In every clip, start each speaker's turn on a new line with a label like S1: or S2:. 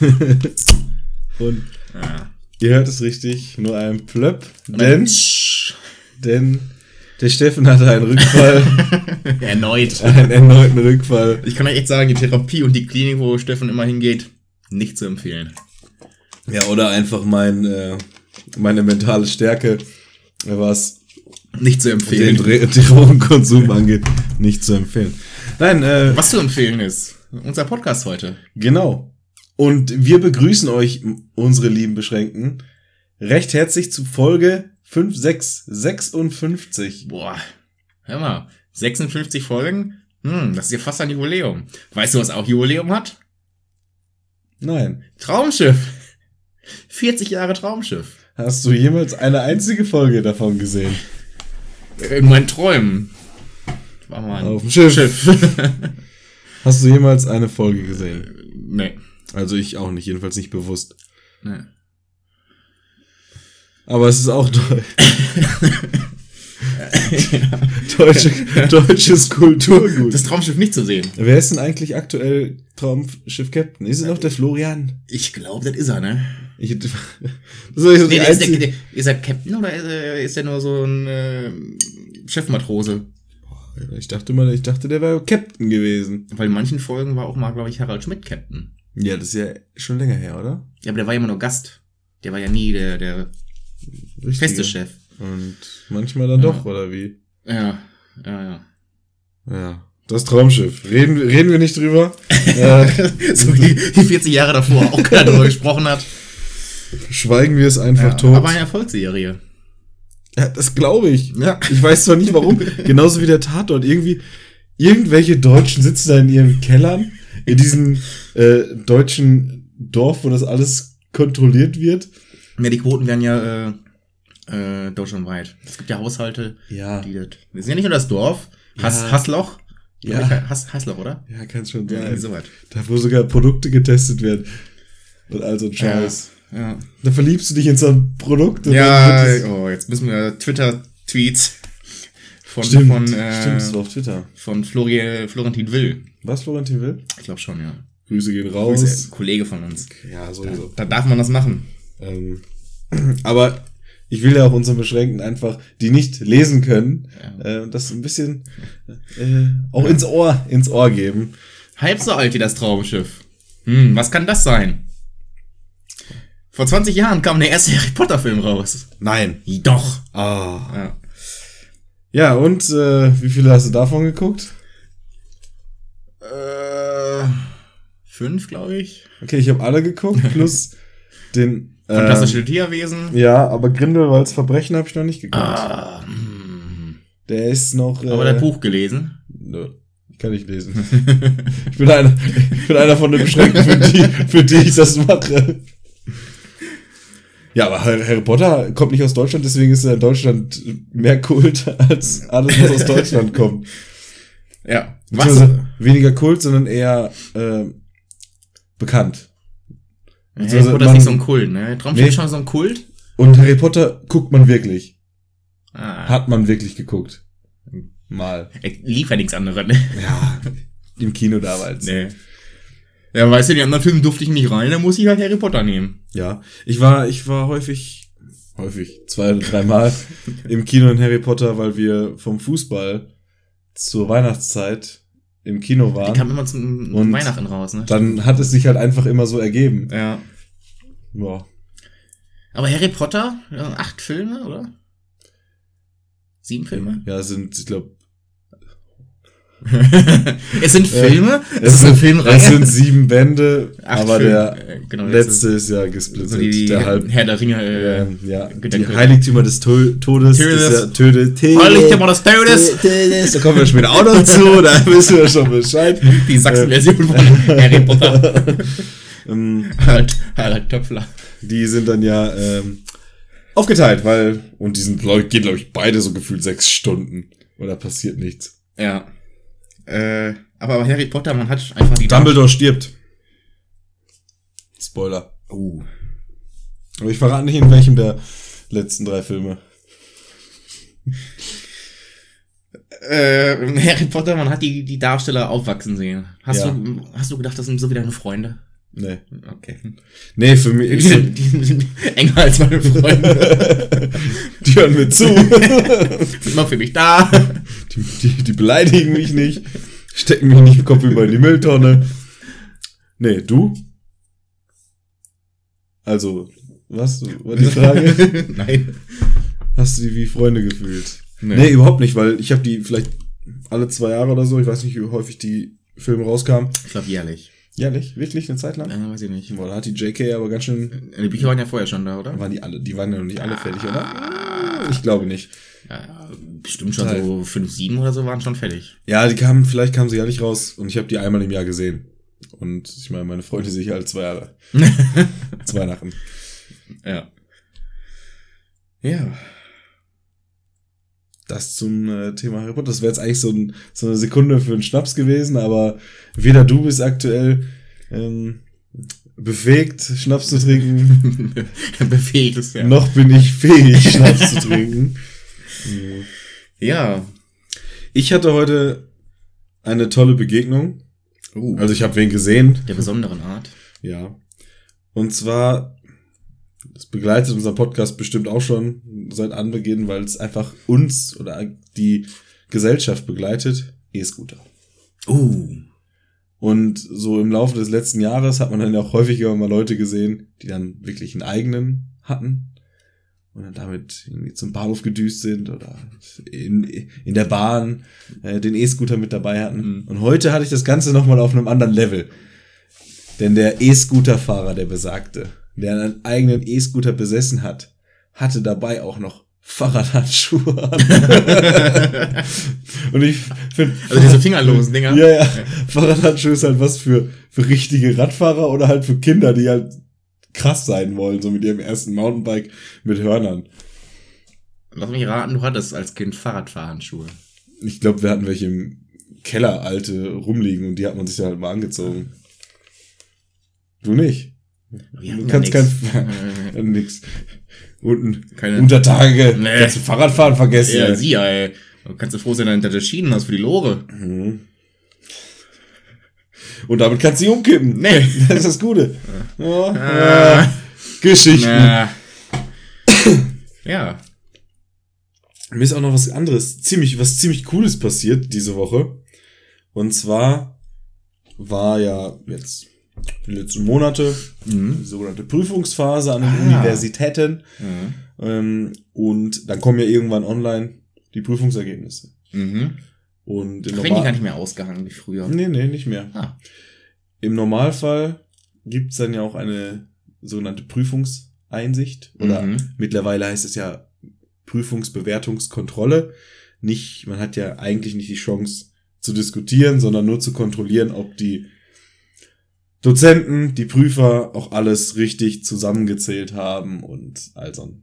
S1: und
S2: Ja.
S3: ihr hört es richtig, nur ein Plöpp, denn, denn der Steffen hatte einen Rückfall,
S2: Erneut.
S3: einen erneuten Rückfall.
S2: Ich kann euch echt sagen, die Therapie und die Klinik, wo Steffen immer hingeht, nicht zu empfehlen.
S3: Ja, oder einfach mein, äh, meine mentale Stärke, was
S2: Nicht zu
S3: den
S2: empfehlen.
S3: Dre- Drogenkonsum angeht, nicht zu empfehlen. Nein, äh,
S2: Was zu empfehlen ist, unser Podcast heute.
S3: Genau. Und wir begrüßen euch, unsere lieben Beschränkten, recht herzlich zu Folge 5656.
S2: Boah, hör mal, 56 Folgen? Hm, das ist ja fast ein Jubiläum. Weißt du, was auch Jubiläum hat?
S3: Nein.
S2: Traumschiff. 40 Jahre Traumschiff.
S3: Hast du jemals eine einzige Folge davon gesehen?
S2: In meinen Träumen. War mal ein
S3: Auf dem Schiff. Hast du jemals eine Folge gesehen?
S2: nee.
S3: Also ich auch nicht, jedenfalls nicht bewusst.
S2: nee.
S3: Aber es ist auch toll. Deutsche, deutsches Kulturgut.
S2: Das Traumschiff nicht zu sehen.
S3: Wer ist denn eigentlich aktuell Traumschiff-Captain? Ist es noch der Florian?
S2: Ich glaube, das ist er, ne?
S3: Ich, das ist so
S2: Nee, ist, der, ist er Captain oder ist er, ist er nur so ein äh, Chefmatrose?
S3: Ich dachte mal, ich dachte, der wäre Captain gewesen.
S2: Weil in manchen Folgen war auch mal, glaube ich, Harald Schmidt Captain.
S3: Ja, das ist ja schon länger her, oder?
S2: Ja, aber der war ja immer nur Gast. Der war ja nie der, der
S3: Richtige.
S2: feste Chef.
S3: Und manchmal dann
S2: Ja.
S3: doch, oder wie?
S2: Ja, ja, ja.
S3: Ja. Das Traumschiff. Reden, reden wir nicht drüber. äh,
S2: so wie die 40 Jahre davor auch keiner darüber gesprochen hat.
S3: schweigen wir es einfach
S2: Ja,
S3: tot.
S2: aber eine Erfolgsserie.
S3: ja, das glaube ich.
S2: Ja.
S3: Ich weiß zwar nicht warum. Genauso wie der Tatort. Irgendwie, irgendwelche Deutschen sitzen da in ihren Kellern, in diesem äh, deutschen Dorf, wo das alles kontrolliert wird.
S2: Ja, die Quoten werden ja äh, äh, deutschlandweit. Es gibt ja Haushalte,
S3: Ja.
S2: die das. Wir sind ja nicht nur das Dorf. Hass,
S3: Ja.
S2: Hassloch.
S3: Ja.
S2: Hass, Hassloch, oder?
S3: Ja, kann schon
S2: Ja, irgendwie
S3: sein.
S2: soweit.
S3: Da, wo sogar Produkte getestet werden. Und all so ein Scheiß.
S2: Ja.
S3: Da verliebst du dich in so ein Produkt. und
S2: Ja,
S3: dann wird es-
S2: oh, jetzt müssen wir Twitter-Tweets von,
S3: Stimmt,
S2: von, äh,
S3: stimmt, war auf Twitter.
S2: von Flori Florentin Will.
S3: Was, Florentin will?
S2: Ich glaube schon, ja.
S3: Grüße gehen raus.
S2: Grüße, Kollege von uns.
S3: Ja, sowieso.
S2: Da darf man das machen.
S3: Ähm, aber ich will ja auch unseren Beschränkten einfach, die nicht lesen können, äh, das ein bisschen äh, auch ins Ohr, ins Ohr geben.
S2: Halb so alt wie das Traumschiff. Hm, was kann das sein? Vor 20 Jahren kam der erste Harry Potter Film raus.
S3: Nein.
S2: Doch.
S3: Ah.
S2: Ja.
S3: Ja, und äh, wie viele hast du davon geguckt?
S2: Äh, fünf, glaube ich.
S3: Okay, ich habe alle geguckt, plus den.
S2: Fantastische
S3: Ähm,
S2: Tierwesen.
S3: ja, aber Grindelwalds Verbrechen habe ich noch nicht geguckt.
S2: Ah, hm.
S3: Der ist noch. Äh,
S2: Aber das Buch gelesen.
S3: Nö, kann ich lesen. ich, bin einer, ich bin einer von den Beschränkten, für die, für die ich das mache. Ja, aber Harry Potter kommt nicht aus Deutschland, deswegen ist er in Deutschland mehr Kult als alles, was aus Deutschland kommt.
S2: Ja.
S3: Beziehungsweise Weniger Kult, sondern eher äh, bekannt.
S2: Harry Potter ist
S3: man-
S2: nicht so ein Kult, ne? Traumschiff
S3: Nee.
S2: ist schon so ein Kult.
S3: Und Harry Potter guckt man wirklich.
S2: Ah,
S3: Hat man wirklich geguckt. Mal.
S2: er lief ja nichts anderes, ne?
S3: Ja, im Kino damals.
S2: Nee. Ja, weißt du, die anderen Filme durfte ich nicht rein, dann muss ich halt Harry Potter nehmen.
S3: Ja, ich war, ich war häufig, häufig, zwei oder dreimal im Kino in Harry Potter, weil wir vom Fußball zur Weihnachtszeit im Kino
S2: Die
S3: waren.
S2: kam immer zum
S3: Und
S2: Weihnachten raus, ne?
S3: Dann hat es sich halt einfach immer so ergeben.
S2: Ja.
S3: Ja.
S2: Aber Harry Potter, acht Filme, oder? Sieben Filme?
S3: Ja, sind, ich glaube,
S2: es sind Filme, es,
S3: es
S2: ist eine Filmreihe.
S3: es sind sieben Bände,
S2: Acht
S3: aber
S2: Filme,
S3: der
S2: äh, genau,
S3: letzte ist ja gesplittet.
S2: so die, die
S3: der halb,
S2: Herr der Ringe. Äh,
S3: ja, die. Heiligtümer des To- Todes ist ja Töde,
S2: Heiligtümer des Todes.
S3: Todes. Da kommen wir später auch noch zu, da wissen wir schon Bescheid.
S2: Die Sachsen-Version von Harry Potter.
S3: Ähm,
S2: Harald, Harald Töpfler.
S3: die sind dann ja ähm, aufgeteilt, weil, und die sind, glaub, ich, gehen, glaube ich, beide so gefühlt sechs Stunden. Oder passiert nichts.
S2: Ja. Äh, aber bei Harry Potter, man hat einfach die
S3: Dumbledore stirbt. Spoiler.
S2: Uh.
S3: Aber ich verrate nicht, in welchem der letzten drei Filme.
S2: Äh, Harry Potter, man hat die, die Darsteller aufwachsen sehen. Hast,
S3: Ja.
S2: du, hast du gedacht, das sind so wie deine Freunde?
S3: Nee.
S2: Okay.
S3: Nee, für
S2: Die
S3: mich.
S2: sind, die sind enger als meine Freunde.
S3: Die hören mir zu.
S2: sind immer für mich da.
S3: Die, die, die beleidigen mich nicht. Stecken mich nicht im Kopf über in die Mülltonne. Nee, du? Also, was war die Frage?
S2: Nein.
S3: Hast du die wie Freunde gefühlt?
S2: Nee.
S3: Nee, überhaupt nicht, weil ich habe die vielleicht alle zwei Jahre oder so, ich weiß nicht, wie häufig die Filme rauskamen.
S2: Ich glaube jährlich.
S3: Jährlich? Wirklich? Eine Zeit lang?
S2: Äh, weiß ich nicht.
S3: Boah, da hat die JK aber ganz schön.
S2: Die Bücher waren ja vorher schon da, oder?
S3: Waren die alle, die waren ja noch nicht alle fertig, oder? Ich glaube nicht.
S2: Ja, bestimmt schon
S3: Teil.
S2: so fünf, sieben oder so waren schon fertig.
S3: Ja, die kamen, vielleicht kamen sie jährlich raus und ich habe die einmal im Jahr gesehen. Und ich meine, meine Freunde sehe ich alle zwei Jahre. Zu Weihnachten.
S2: Ja. Ja.
S3: Das zum äh, Thema Harry Potter. Das wäre jetzt eigentlich so, ein, so eine Sekunde für einen Schnaps gewesen, aber weder du bist aktuell ähm, befähigt, Schnaps zu trinken,
S2: Befähigt ist ja.
S3: noch bin ich fähig, Schnaps zu trinken.
S2: Ja.
S3: Ich hatte heute eine tolle Begegnung.
S2: Uh,
S3: Also ich habe wen gesehen.
S2: der besonderen Art.
S3: Ja. Und zwar, das begleitet unser Podcast bestimmt auch schon seit Anbeginn, weil es einfach uns oder die Gesellschaft begleitet. E-Scooter.
S2: Uh.
S3: Und so im Laufe des letzten Jahres hat man dann ja auch häufiger mal Leute gesehen, die dann wirklich einen eigenen hatten und dann damit irgendwie zum Bahnhof gedüst sind oder in, in der Bahn äh, den E-Scooter mit dabei hatten.
S2: Mhm.
S3: Und heute hatte ich das Ganze nochmal auf einem anderen Level. Denn der E-Scooter-Fahrer, der besagte, der einen eigenen E-Scooter besessen hat, hatte dabei auch noch Fahrradhandschuhe an. Und ich finde,
S2: Also diese fingerlosen Dinger.
S3: ja, ja. Fahrradhandschuhe ist halt was für, für richtige Radfahrer oder halt für Kinder, die halt krass sein wollen, so mit ihrem ersten Mountainbike mit Hörnern.
S2: Lass mich raten, du hattest als Kind Fahrradfahrhandschuhe.
S3: Ich glaube, wir hatten welche im Keller alte rumliegen und die hat man sich dann halt mal angezogen. Du nicht. Du kannst kein
S2: nix.
S3: Unten
S2: Keine-
S3: Untertage.
S2: Nee.
S3: Kannst du Fahrradfahren vergessen.
S2: Ja, sie, ey. Du kannst du froh sein, dass du das Schienen hast für die Lore.
S3: Mhm. Und damit kannst du nicht umkippen.
S2: Nee.
S3: Das ist das Gute. Ja,
S2: Ah.
S3: ja. Geschichten.
S2: Na. ja.
S3: Mir ist auch noch was anderes, ziemlich, was ziemlich Cooles passiert diese Woche. Und zwar war ja jetzt die letzten Monate
S2: Mhm.
S3: die sogenannte Prüfungsphase an den
S2: Ah.
S3: Universitäten.
S2: Mhm.
S3: Ähm, und dann kommen ja irgendwann online die Prüfungsergebnisse.
S2: Mhm.
S3: Und im
S2: wenn die gar nicht mehr ausgehangen wie früher.
S3: Nee, nee, nicht mehr.
S2: Ah.
S3: Im Normalfall gibt's dann ja auch eine sogenannte Prüfungseinsicht. Oder
S2: Mhm.
S3: mittlerweile heißt es ja Prüfungsbewertungskontrolle. Nicht, man hat ja eigentlich nicht die Chance zu diskutieren, sondern nur zu kontrollieren, ob die Dozenten, die Prüfer auch alles richtig zusammengezählt haben und also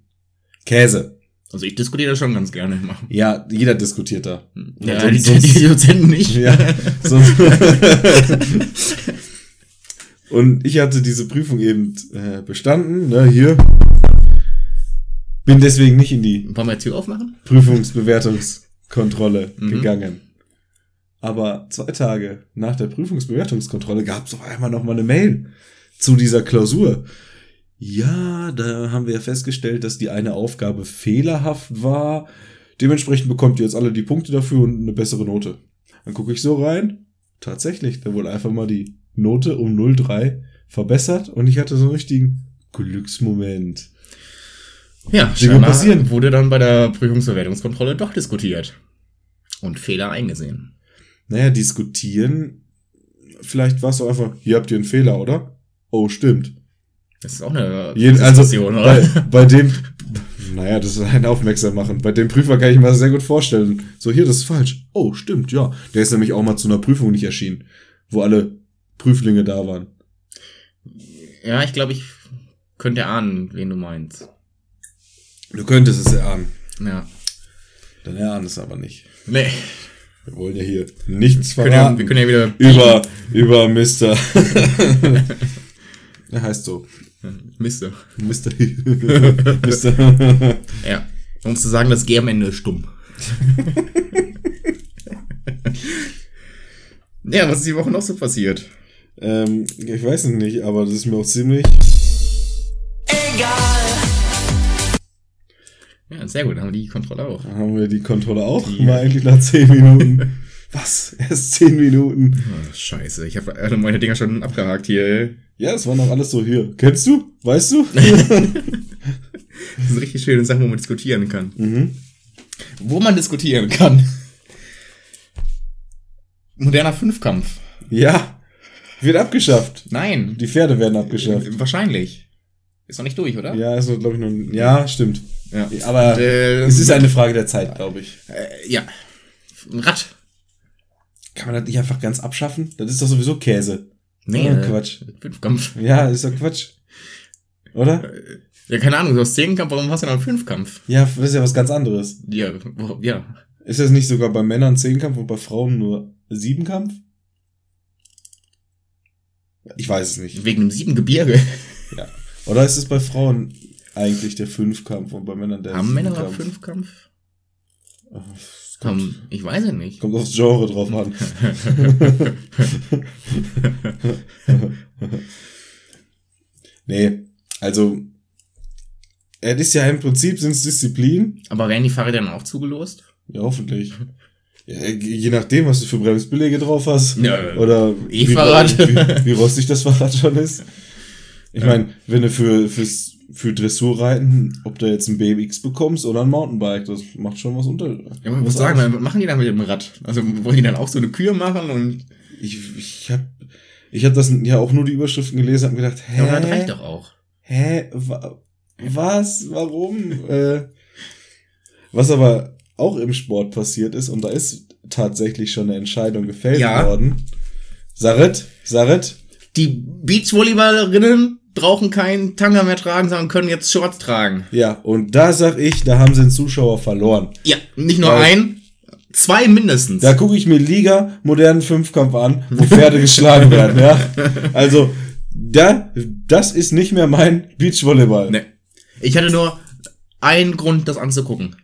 S3: Käse.
S2: Also ich diskutiere das schon ganz gerne immer.
S3: Ja, jeder diskutiert da.
S2: Ja,
S3: sonst-
S2: die, die Dozenten nicht.
S3: Ja, Und ich hatte diese Prüfung eben äh, bestanden, ne, hier. Bin deswegen nicht in die
S2: Wollen wir Tür aufmachen?
S3: Prüfungsbewertungskontrolle
S2: Mhm.
S3: gegangen. Aber zwei Tage nach der Prüfungsbewertungskontrolle gab es auf einmal noch mal eine Mail zu dieser Klausur. Ja, da haben wir ja festgestellt, dass die eine Aufgabe fehlerhaft war. Dementsprechend bekommt ihr jetzt alle die Punkte dafür und eine bessere Note. Dann gucke ich so rein. Tatsächlich, da wurde einfach mal die Note um 0,3 verbessert und ich hatte so einen richtigen Glücksmoment.
S2: Ja,
S3: Dinge passieren.
S2: wurde dann bei der Prüfungsbewertungskontrolle doch diskutiert. Und Fehler eingesehen.
S3: Naja, diskutieren. Vielleicht war es doch einfach, hier habt ihr einen Fehler, oder? Oh, stimmt.
S2: Das ist auch eine
S3: Jeden, also bei, bei dem, naja, das ist ein Aufmerksam machen. Bei dem Prüfer kann ich mir das sehr gut vorstellen. So, hier, das ist falsch. Oh, stimmt, ja. Der ist nämlich auch mal zu einer Prüfung nicht erschienen, wo alle Prüflinge da waren.
S2: Ja, ich glaube, ich könnte ahnen, wen du meinst.
S3: Du könntest es erahnen.
S2: Ja.
S3: Dann erahnen es aber nicht.
S2: Nee.
S3: Wir wollen ja hier nichts
S2: Wir können ja,
S3: verraten
S2: wir können ja wieder.
S3: über, über Mr. er heißt so.
S2: Mister.
S3: Mr. Mr.
S2: Ja. Um zu sagen, das G am Ende ist stumm. ja, was ist die Woche noch so passiert?
S3: ähm, ich weiß es nicht, aber das ist mir auch ziemlich.
S2: Ja, sehr gut, dann haben wir die Kontrolle auch.
S3: Haben wir die Kontrolle auch?
S2: Die-
S3: Mal eigentlich nach 10 Minuten. Was? Erst 10 Minuten?
S2: Oh, scheiße, ich habe alle meine Dinger schon abgehakt hier. ey.
S3: Ja, das war noch alles so hier. Kennst du? Weißt du?
S2: Das sind richtig schöne Sachen, wo man diskutieren kann.
S3: mhm.
S2: Wo man diskutieren kann. Moderner Fünfkampf.
S3: Ja. Wird abgeschafft.
S2: Nein.
S3: Die Pferde werden abgeschafft.
S2: Wahrscheinlich. Ist noch nicht durch, oder?
S3: Ja, ist glaube ich nur. Ja, stimmt.
S2: Ja.
S3: Aber
S2: Äh,
S3: es ist eine Frage der Zeit, glaube ich.
S2: Äh, ja. Ein Rad.
S3: Kann man das nicht einfach ganz abschaffen? Das ist doch sowieso Käse.
S2: Nee,
S3: Oh,
S2: äh,
S3: Quatsch.
S2: Fünfkampf.
S3: Ja, ist doch Quatsch. Oder?
S2: Ja, keine Ahnung, du hast Zehnkampf, warum hast du noch einen Fünfkampf?
S3: Ja, das ist ja was ganz anderes.
S2: Ja, ja.
S3: Ist das nicht sogar bei Männern Zehnkampf und bei Frauen nur Siebenkampf? Ich weiß es nicht.
S2: Wegen dem sieben Gebirge.
S3: Ja. Oder ist es bei Frauen eigentlich der Fünfkampf und bei Männern der
S2: Haben Männer
S3: Siebenkampf?
S2: Fünfkampf?
S3: Ach, es kommt,
S2: ich weiß es nicht.
S3: kommt aufs Genre drauf an. nee, also es ist ja im Prinzip sind's Disziplinen.
S2: Aber werden die Fahrräder dann auch zugelost?
S3: Ja, hoffentlich. Ja, je nachdem, was du für Bremsbeläge drauf hast.
S2: Ja,
S3: Oder wie,
S2: E-Fahrrad.
S3: wie, wie rostig das Fahrrad schon ist. Ich meine, wenn du für, fürs, für Dressurreiten, ob du jetzt ein BMX bekommst oder ein Mountainbike, das macht schon was unter.
S2: Ja, aber was sagen, was machen die dann mit dem Rad? Also wollen die dann auch so eine Kür machen und.
S3: Ich, ich hab, ich hab das ja auch nur die Überschriften gelesen und gedacht, hä?
S2: Ja, das reicht doch auch.
S3: Hä? Wa was? Warum? äh, was aber auch im Sport passiert ist, und da ist tatsächlich schon eine Entscheidung gefällt
S2: Ja.
S3: worden. Sarit, Sarit,
S2: Die Beachvolleyballerinnen brauchen keinen Tanga mehr tragen, sondern können jetzt Shorts tragen.
S3: ja, und da sag ich, da haben sie einen Zuschauer verloren.
S2: Ja, nicht nur
S3: Weil-
S2: ein, zwei mindestens.
S3: Da gucke ich mir Liga modernen Fünfkampf an, wo Pferde geschlagen werden, ja. Also, da, das ist nicht mehr mein Beachvolleyball.
S2: Nee. Ich hatte nur einen Grund, das anzugucken.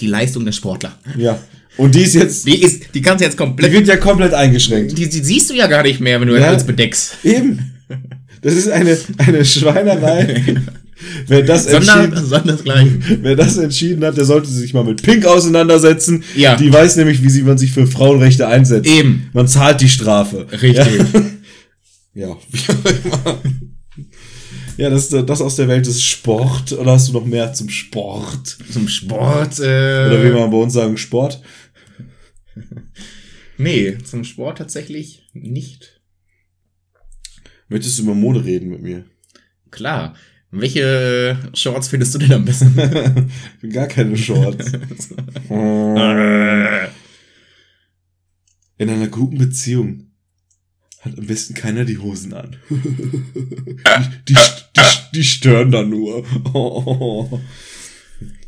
S2: Die Leistung der Sportler.
S3: Ja. Und die ist jetzt,
S2: Die ist, die kannst du jetzt
S3: die
S2: komplett,
S3: wird ja komplett eingeschränkt.
S2: die, die siehst du ja gar nicht mehr, wenn du
S3: Ja.
S2: alles bedeckst.
S3: Eben. Das ist eine, eine Schweinerei. Wer das
S2: Gleiche.
S3: wer das entschieden hat, der sollte sich mal mit Pink auseinandersetzen.
S2: Ja.
S3: Die weiß nämlich, wie sie man sich für Frauenrechte einsetzt.
S2: Eben.
S3: Man zahlt die Strafe.
S2: Richtig.
S3: Ja, ja wie auch immer. Ja, das das aus der Welt des Sport. Oder hast du noch mehr zum Sport?
S2: Zum Sport, äh.
S3: Oder wie man bei uns sagen, Sport?
S2: Nee, zum Sport tatsächlich nicht.
S3: Möchtest du über Mode reden mit mir?
S2: Klar. Welche Shorts findest du denn am besten?
S3: Gar keine Shorts. In einer guten Beziehung hat am besten keiner die Hosen an. die, die, die, die stören dann nur.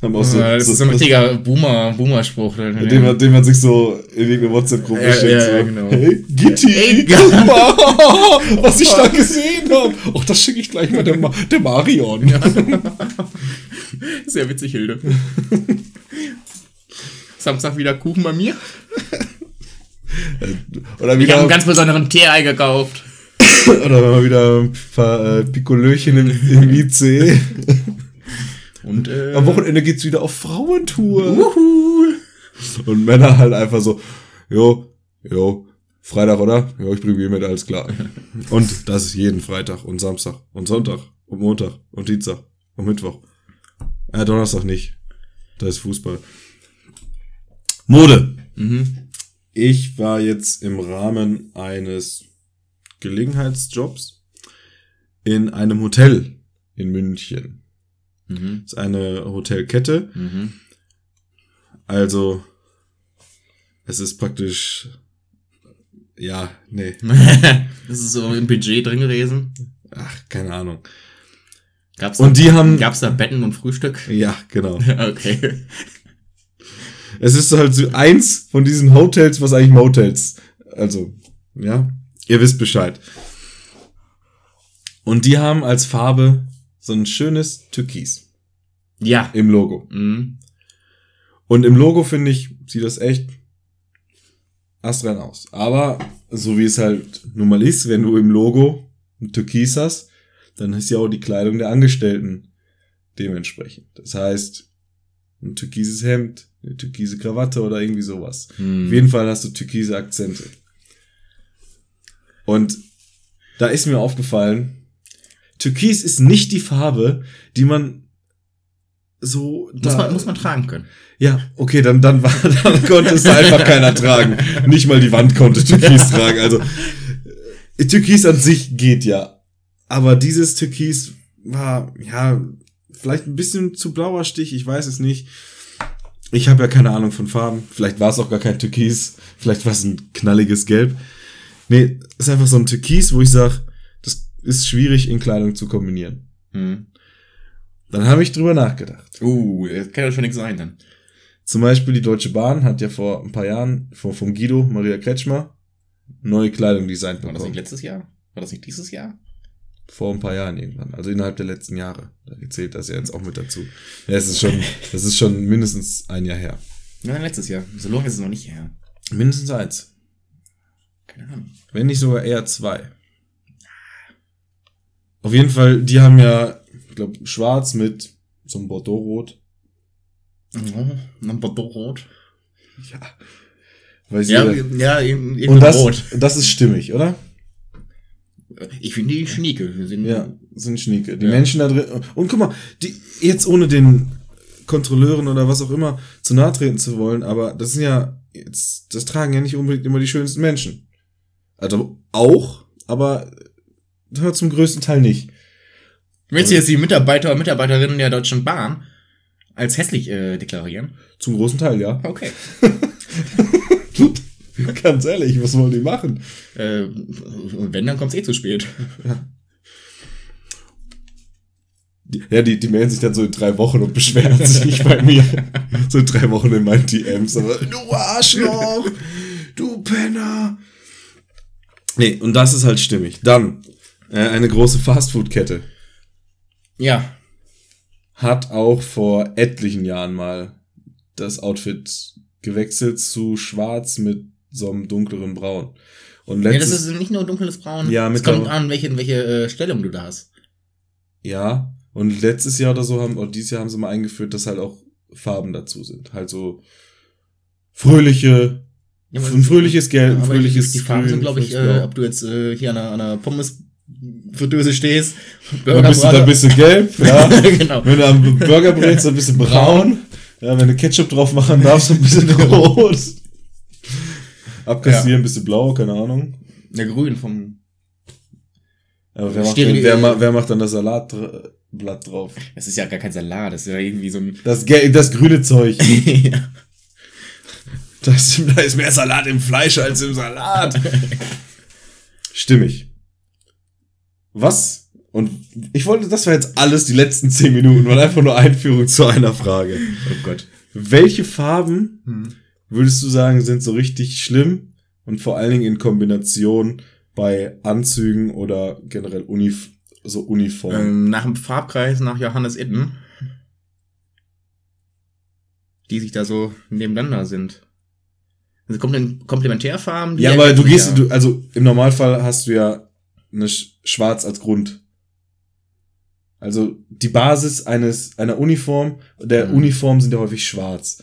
S3: Haben auch so,
S2: Ah, das
S3: so,
S2: ist ein richtiger Boomer, Boomer-Spruch.
S3: den, man, den man sich so in irgendeine WhatsApp-Gruppe
S2: Ja,
S3: schickt.
S2: ja,
S3: so.
S2: ja, genau.
S3: Hey, Gitti,
S2: Ey,
S3: guck mal, was ich da gesehen habe. Ach, das schicke ich gleich mal der, Ma der Marion.
S2: Sehr witzig, Hilde. Samstag wieder Kuchen bei mir.
S3: Oder
S2: Ich habe
S3: wieder,
S2: einen ganz besonderen Tee gekauft.
S3: oder man wieder ein paar äh, Pikolöchen im, im IC.
S2: Und, äh,
S3: Am Wochenende geht's wieder auf Frauentour. Und Männer halt einfach so, jo, jo, Freitag, oder? Ja, ich bringe Bier mit, alles klar. Und das ist jeden Freitag und Samstag und Sonntag und Montag und Dienstag und Mittwoch. Äh, Donnerstag nicht. Da ist Fußball. Mode.
S2: Mhm.
S3: Ich war jetzt im Rahmen eines Gelegenheitsjobs in einem Hotel in München.
S2: Mhm.
S3: Ist eine Hotelkette.
S2: Mhm.
S3: Also, es ist praktisch, ja, nee.
S2: das ist so im Budget drin gewesen.
S3: Ach, keine Ahnung.
S2: Gab's
S3: Und
S2: da,
S3: die haben-
S2: Gab's da Betten und Frühstück?
S3: Ja, genau.
S2: Okay.
S3: Es ist halt so eins von diesen Hotels, was eigentlich Motels. Also, ja, ihr wisst Bescheid. Und die haben als Farbe so ein schönes Türkis
S2: Ja.
S3: im Logo.
S2: Mhm.
S3: Und im Logo finde ich, sieht das echt astrein aus. Aber so wie es halt nun mal ist, wenn du im Logo ein Türkis hast, dann ist ja auch die Kleidung der Angestellten dementsprechend. Das heißt, ein türkises Hemd, eine türkise Krawatte oder irgendwie sowas.
S2: Mhm.
S3: Auf jeden Fall hast du türkise Akzente. Und da ist mir aufgefallen, Türkis ist nicht die Farbe, die man so
S2: Muss
S3: da-
S2: man, muss man tragen können.
S3: ja, okay, dann, dann, war, dann konnte es einfach keiner tragen. Nicht mal die Wand konnte Türkis tragen. Also, äh, Türkis an sich geht ja. Aber dieses Türkis war, ja, vielleicht ein bisschen zu blauer Stich, ich weiß es nicht. Ich habe ja keine Ahnung von Farben. Vielleicht war es auch gar kein Türkis. Vielleicht war es ein knalliges Gelb. Nee, ist einfach so ein Türkis, wo ich sage, ist schwierig in Kleidung zu kombinieren.
S2: Mhm.
S3: Dann habe ich drüber nachgedacht.
S2: Uh, das kann ja schon nichts sein dann.
S3: Zum Beispiel die Deutsche Bahn hat ja vor ein paar Jahren vor, vom Guido Maria Kretschmer neue Kleidung designt
S2: War das nicht
S3: bekommen.
S2: letztes Jahr? War das nicht dieses Jahr?
S3: Vor ein paar Jahren irgendwann. Also innerhalb der letzten Jahre. Da zählt das ja jetzt auch mit dazu. Ja, es ist schon, das ist schon mindestens ein Jahr her.
S2: Nein, letztes Jahr. So lange ist es noch nicht her.
S3: Mindestens eins.
S2: Keine Ahnung.
S3: Wenn nicht sogar eher zwei. Auf jeden Fall, die haben ja, ich glaube, schwarz mit so einem Bordeaux-Rot.
S2: Oh, ein Bordeaux-Rot.
S3: Ja. Sie,
S2: Ja, ja, irgend-
S3: und
S2: irgendein
S3: das,
S2: Rot.
S3: das ist stimmig, oder?
S2: Ich finde die schnieke. Sind,
S3: Ja, sind Schnieke. Die
S2: Ja.
S3: Menschen da drin. Und guck mal, die, jetzt ohne den Kontrolleuren oder was auch immer zu nahe treten zu wollen, aber das sind ja, jetzt, das tragen ja nicht unbedingt immer die schönsten Menschen. Also auch, aber hört zum größten Teil nicht.
S2: Willst du jetzt die Mitarbeiter und Mitarbeiterinnen der Deutschen Bahn als hässlich äh, deklarieren?
S3: Zum großen Teil, ja.
S2: Okay.
S3: Ganz ehrlich, was wollen die machen?
S2: Äh, wenn, dann kommt's eh zu spät.
S3: Die, ja, die, die melden sich dann so in drei Wochen und beschweren sich bei mir. So in drei Wochen in meinen DMs. Aber, du Arschloch! Du Penner! Nee, und das ist halt stimmig. Dann, eine große Fastfood-Kette
S2: Ja.
S3: hat auch vor etlichen Jahren mal das Outfit gewechselt zu schwarz mit so einem dunkleren Braun. Und
S2: ja. Das
S3: letztes,
S2: ist nicht nur dunkles Braun.
S3: Ja,
S2: es
S3: mit
S2: kommt
S3: der-
S2: an, welche, welche äh, Stellung du da hast.
S3: ja, und letztes Jahr oder so haben, oder dieses Jahr haben sie mal eingeführt, dass halt auch Farben dazu sind. Halt so fröhliche,
S2: Ja,
S3: ein fröhliches Gelb, ein fröhliches
S2: Die Farben
S3: Grün,
S2: sind, glaube ich, äh, ob du jetzt äh, hier an einer, an einer Pommes-Fritteuse stehst.
S3: Dann bist du da ein bisschen gelb, ja.
S2: genau.
S3: Wenn du am Burger brätst, ein bisschen braun. Ja, wenn du Ketchup drauf machen darfst, ein bisschen rot. Abkassieren, ein bisschen blau, keine Ahnung.
S2: Der Grün vom.
S3: Aber wer macht, denn, wer, wer macht dann das Salatblatt drauf?
S2: Das ist ja gar kein Salat, das ist ja irgendwie so ein.
S3: Das, das grüne Zeug.
S2: ja.
S3: Da ist, da ist mehr Salat im Fleisch als im Salat. Stimmig. Was? Und ich wollte, das war jetzt alles, die letzten zehn Minuten, war einfach nur Einführung zu einer Frage.
S2: Oh Gott.
S3: Welche Farben
S2: Hm.
S3: würdest du sagen, sind so richtig schlimm und vor allen Dingen in Kombination bei Anzügen oder generell Unif so Uniformen?
S2: Ähm, nach dem Farbkreis nach Johannes Itten. Die sich da so nebeneinander sind. Also Kompl- Komplementärfarben. die
S3: ja, aber du gehst, du, also im Normalfall hast du ja eine Schwarz als Grund. Also die Basis eines einer Uniform, der
S2: Mhm.
S3: Uniform sind ja häufig schwarz.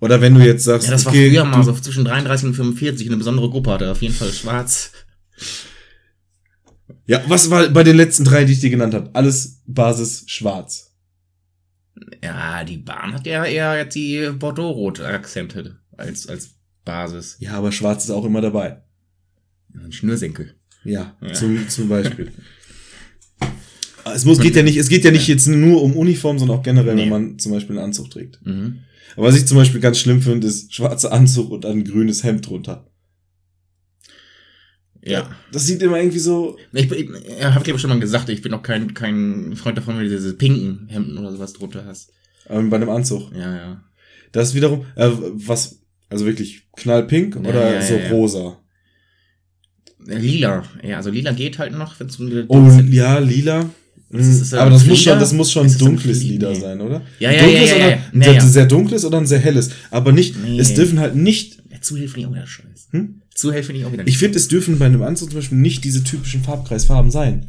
S3: Oder wenn du jetzt sagst,
S2: Ja, das war
S3: okay,
S2: früher mal so zwischen 33 und 45 eine besondere Gruppe hatte. Auf jeden Fall schwarz.
S3: ja, was war bei den letzten drei, die ich dir genannt habe? Alles Basis schwarz.
S2: Ja, die Bahn hat ja eher jetzt die Bordeaux-Rot-Akzente als, als Basis.
S3: Ja, aber schwarz ist auch immer dabei.
S2: Ein Schnürsenkel.
S3: Ja,
S2: Ja.
S3: Zum, zum Beispiel. es muss, geht ja nicht, es geht ja nicht jetzt nur um Uniform, sondern auch generell,
S2: Nee.
S3: wenn man zum Beispiel einen Anzug trägt.
S2: Mhm.
S3: Aber was ich zum Beispiel ganz schlimm finde, ist schwarzer Anzug und ein grünes Hemd drunter.
S2: Ja.
S3: Das sieht immer irgendwie so.
S2: Ich, ich, ich habe glaube schon mal gesagt, ich bin auch kein, kein Freund davon, wenn du diese pinken Hemden oder sowas drunter hast.
S3: Ähm, bei einem Anzug.
S2: Ja, ja.
S3: Das ist wiederum, äh, was, also wirklich knallpink
S2: Ja,
S3: oder
S2: ja,
S3: so
S2: ja.
S3: rosa?
S2: Lila. Ja, also lila geht halt noch, wenn es
S3: Oh, ja, lila.
S2: Das
S3: Mhm.
S2: ist, äh,
S3: Aber das muss schon, das muss schon
S2: das ein
S3: dunkles Lila
S2: nee.
S3: sein, oder?
S2: Ja,
S3: Ein
S2: ja,
S3: dunkles
S2: ja, ja,
S3: oder
S2: ja.
S3: ein
S2: Ja,
S3: sehr, sehr dunkles oder ein sehr helles. Aber nicht,
S2: Nee.
S3: es dürfen halt nicht,
S2: Ja, zu hell finde ich auch wieder scheiße.
S3: Hm?
S2: Zu hell finde ich auch wieder
S3: ich finde, es dürfen bei einem Anzug zum Beispiel nicht diese typischen Farbkreisfarben sein.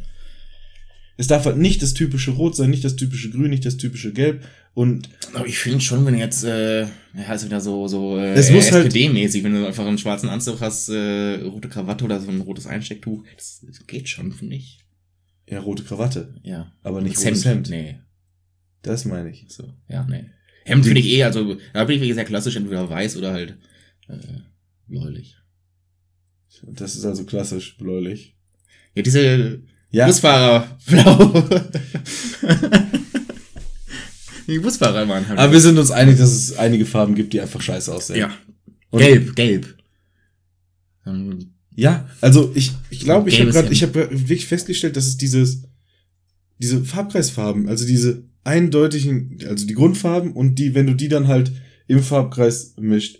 S3: Es darf halt nicht das typische Rot sein, nicht das typische Grün, nicht das typische Gelb. Und
S2: Aber ich finde schon, wenn jetzt, äh, ja, ist wieder so, so, äh,
S3: muss halt-
S2: SPD-mäßig, wenn du einfach einen schwarzen Anzug hast, äh, rote Krawatte oder so ein rotes Einstecktuch, das, das geht schon, finde ich.
S3: ja, rote Krawatte.
S2: Ja.
S3: Aber nicht
S2: Das
S3: rotes Hemd.
S2: Nee.
S3: Das meine ich.
S2: So, ja, nee. Hemd finde ich eh, also, da bin ich wirklich sehr klassisch, entweder weiß oder halt, äh, bläulich.
S3: Das ist also klassisch bläulich.
S2: Ja, diese
S3: Ja,
S2: Busfahrer, blau. die Busfahrer waren halt.
S3: aber wir sind uns einig, dass es einige Farben gibt, die einfach scheiße aussehen.
S2: ja.
S3: Und-
S2: Gelb, gelb. Ähm,
S3: Ja, also ich ich glaube, ich habe gerade, ich habe wirklich festgestellt, dass es dieses diese Farbkreisfarben, also diese eindeutigen, also die Grundfarben und die, wenn du die dann halt im Farbkreis mischt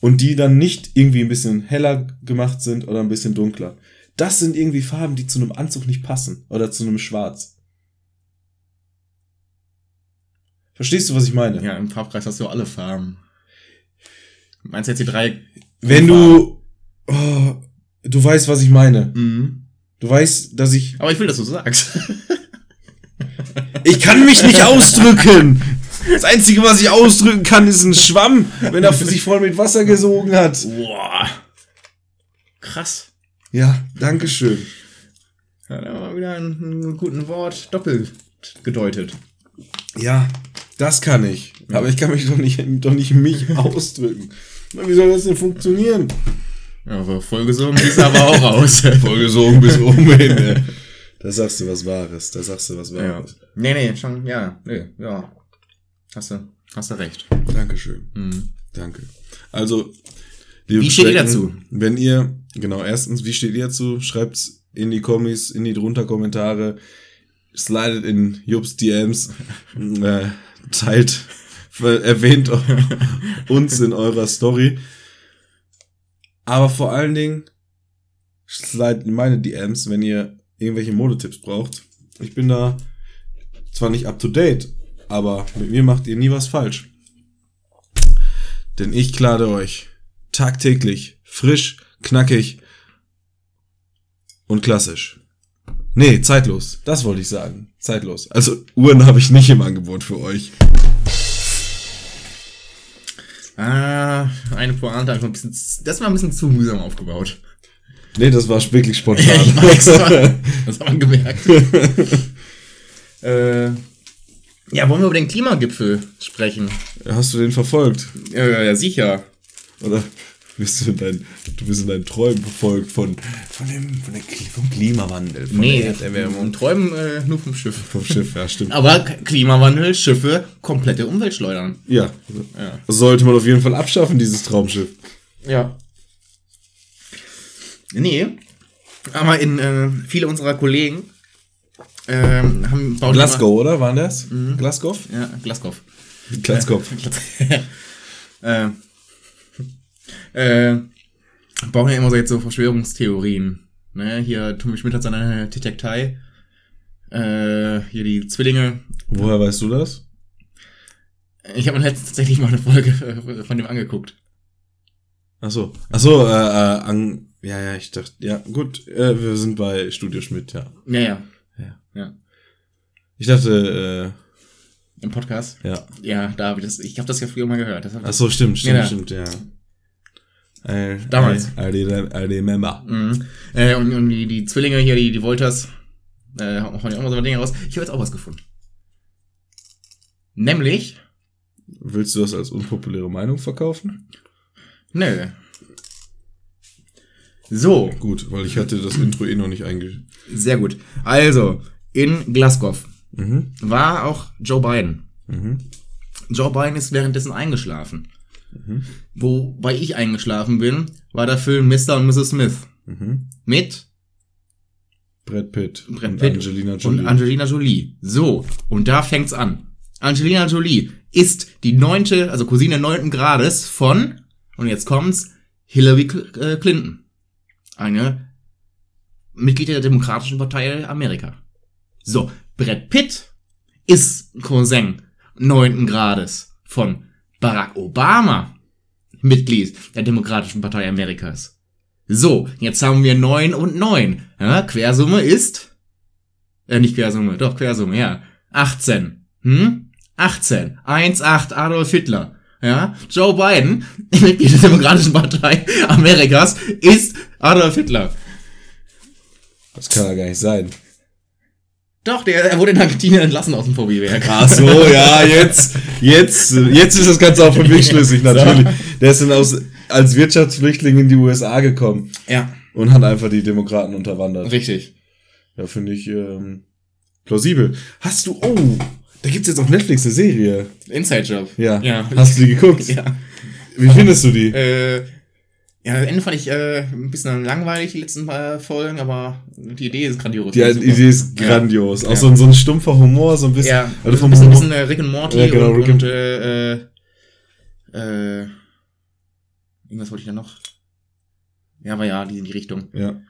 S3: und die dann nicht irgendwie ein bisschen heller gemacht sind oder ein bisschen dunkler. Das sind irgendwie Farben, die zu einem Anzug nicht passen oder zu einem Schwarz. Verstehst du, was ich meine?
S2: Ja, im Farbkreis hast du alle Farben. Meinst du jetzt die drei?
S3: Wenn du oh, du weißt, was ich meine.
S2: Mhm.
S3: Du weißt, dass ich
S2: Aber ich will, dass du sagst.
S3: Ich kann mich nicht ausdrücken. Das Einzige, was ich ausdrücken kann, ist ein Schwamm, wenn er sich voll mit Wasser gesogen hat.
S2: Boah. Krass.
S3: Ja, Dankeschön.
S2: Ja, da war wieder ein, ein guten Wort doppelt gedeutet.
S3: Ja, das kann ich. Aber ich kann mich doch nicht, doch nicht mich ausdrücken. Wie soll das denn funktionieren?
S2: Ja, aber vollgesungen sieht aber auch aus.
S3: Vollgesogen bis oben hin. Da sagst du was Wahres. Da sagst du was
S2: ja.
S3: Wahres.
S2: Nee, nee, schon, ja, nee, ja. Hast du, hast du recht.
S3: Dankeschön.
S2: Mhm.
S3: Danke. Also, liebe
S2: Wie steht ihr dazu?
S3: Wenn ihr, genau, erstens, wie steht ihr dazu? Schreibt's in die Kommis, in die drunter Kommentare, slidet in Jobs DMs, äh, teilt, erwähnt uns in eurer Story. Aber vor allen Dingen, slidet in meine DMs, wenn ihr irgendwelche Modetipps braucht. Ich bin da zwar nicht up to date, aber mit mir macht ihr nie was falsch. Denn ich klade euch tagtäglich frisch, knackig und klassisch. Nee, zeitlos. Das wollte ich sagen. Zeitlos. Also Uhren habe ich nicht im Angebot für euch.
S2: Ah, eine Pointe einfach ein bisschen, das war ein bisschen zu mühsam aufgebaut.
S3: Nee, das war wirklich
S2: Ich
S3: spontan.
S2: weiß, das hat man gemerkt. äh, ja, wollen wir über den Klimagipfel sprechen?
S3: Hast du den verfolgt?
S2: Ja, ja, sicher.
S3: Oder bist du in dein, du bist in deinen Träumen verfolgt von, von dem, von der, vom Klimawandel, von
S2: Nee,
S3: der Erderwärmung.
S2: und träumen äh, nur vom Schiff.
S3: Vom Schiff, ja, stimmt.
S2: Aber Klimawandel, Schiffe, komplette Umwelt schleudern.
S3: Ja.
S2: Ja.
S3: Sollte man auf jeden Fall abschaffen, dieses Traumschiff.
S2: Ja. Nee. Aber in äh, viele unserer Kollegen ähm, haben bauen
S3: Glasgow, oder? Waren das? Glasgow?
S2: Immer, ja, Glasgow.
S3: Glasgow.
S2: äh, äh, bauen ja immer so jetzt so Verschwörungstheorien. Ne? Hier, Tommy Schmidt hat seine Detektei. Äh, hier die Zwillinge.
S3: Woher weißt du das?
S2: Ich habe mir letztens tatsächlich mal eine Folge äh, von dem angeguckt.
S3: Ach so. Ach so, äh, äh, an, ja, ja, ich dachte, ja, gut, äh, wir sind bei Studio Schmidt, ja.
S2: Ja, ja.
S3: Ja.
S2: Ja.
S3: Ich dachte,
S2: Im Podcast.
S3: äh, ja.
S2: Ja, da habe ich das. Ich habe das ja früher mal gehört. Das
S3: Ach so, stimmt, stimmt,
S2: Ja.
S3: stimmt, ja. Äh,
S2: Damals.
S3: I, I, rem- I remember.
S2: Mhm. Äh, und, und die, die Zwillinge hier, die, die Wolters, äh, hauen ja auch mal so Dinge raus. Ich habe jetzt auch was gefunden. Nämlich,
S3: Willst du das als unpopuläre Meinung verkaufen?
S2: nö. So,
S3: Gut, weil ich hatte das Intro eh noch nicht einge...
S2: sehr gut. Also, in Glasgow
S3: Mhm.
S2: war auch Joe Biden.
S3: Mhm.
S2: Joe Biden ist währenddessen eingeschlafen. Wobei ich eingeschlafen bin, war der Film Mr. und Mrs. Smith.
S3: Mhm.
S2: mit
S3: Brad Pitt.
S2: Brad
S3: und
S2: Pitt
S3: Angelina Jolie.
S2: und Angelina Jolie. So, und da fängt's an. Angelina Jolie ist die neunte, also Cousine neunten Grades von, und jetzt kommt's, Hillary äh, Clinton. Eine Mitglied der Demokratischen Partei Amerika. So, Brad Pitt ist Cousin neunten Grades von Barack Obama, Mitglied der Demokratischen Partei Amerikas. So, jetzt haben wir neun und neun. Ja, Quersumme ist, äh, nicht Quersumme, doch Quersumme, ja. 18. Hm? 18. 1, 8, Adolf Hitler. Ja, Joe Biden, Mitglied der Demokratischen Partei Amerikas, ist Adolf Hitler.
S3: Das kann ja gar nicht sein.
S2: Doch, der, er wurde in Argentinien entlassen aus dem VW-Werk.
S3: Ach so, ja, jetzt, jetzt, jetzt ist das Ganze auch für mich schlüssig, natürlich. Der ist dann aus, als Wirtschaftsflüchtling in die USA gekommen
S2: Ja,
S3: und hat einfach die Demokraten unterwandert.
S2: richtig.
S3: Ja, finde ich ähm, plausibel. Hast du, oh, da gibt's jetzt auf Netflix eine Serie.
S2: Inside-Job.
S3: Ja.
S2: Ja.
S3: Hast du die geguckt?
S2: Ja.
S3: Wie findest du die?
S2: Äh, ja, am Ende fand ich äh, ein bisschen langweilig, die letzten paar Folgen, aber die Idee ist grandios.
S3: Die
S2: Super.
S3: Idee ist
S2: Ja.
S3: grandios. Auch
S2: Ja.
S3: so, ein- so ein stumpfer Humor, so ein bisschen.
S2: Ja,
S3: also
S2: ein
S3: vom
S2: bisschen,
S3: Humor,
S2: bisschen äh, Rick und Morty
S3: Ja, genau,
S2: und,
S3: und-
S2: äh, äh, äh, irgendwas wollte ich da noch. Ja, aber ja, die in die Richtung.
S3: Ja.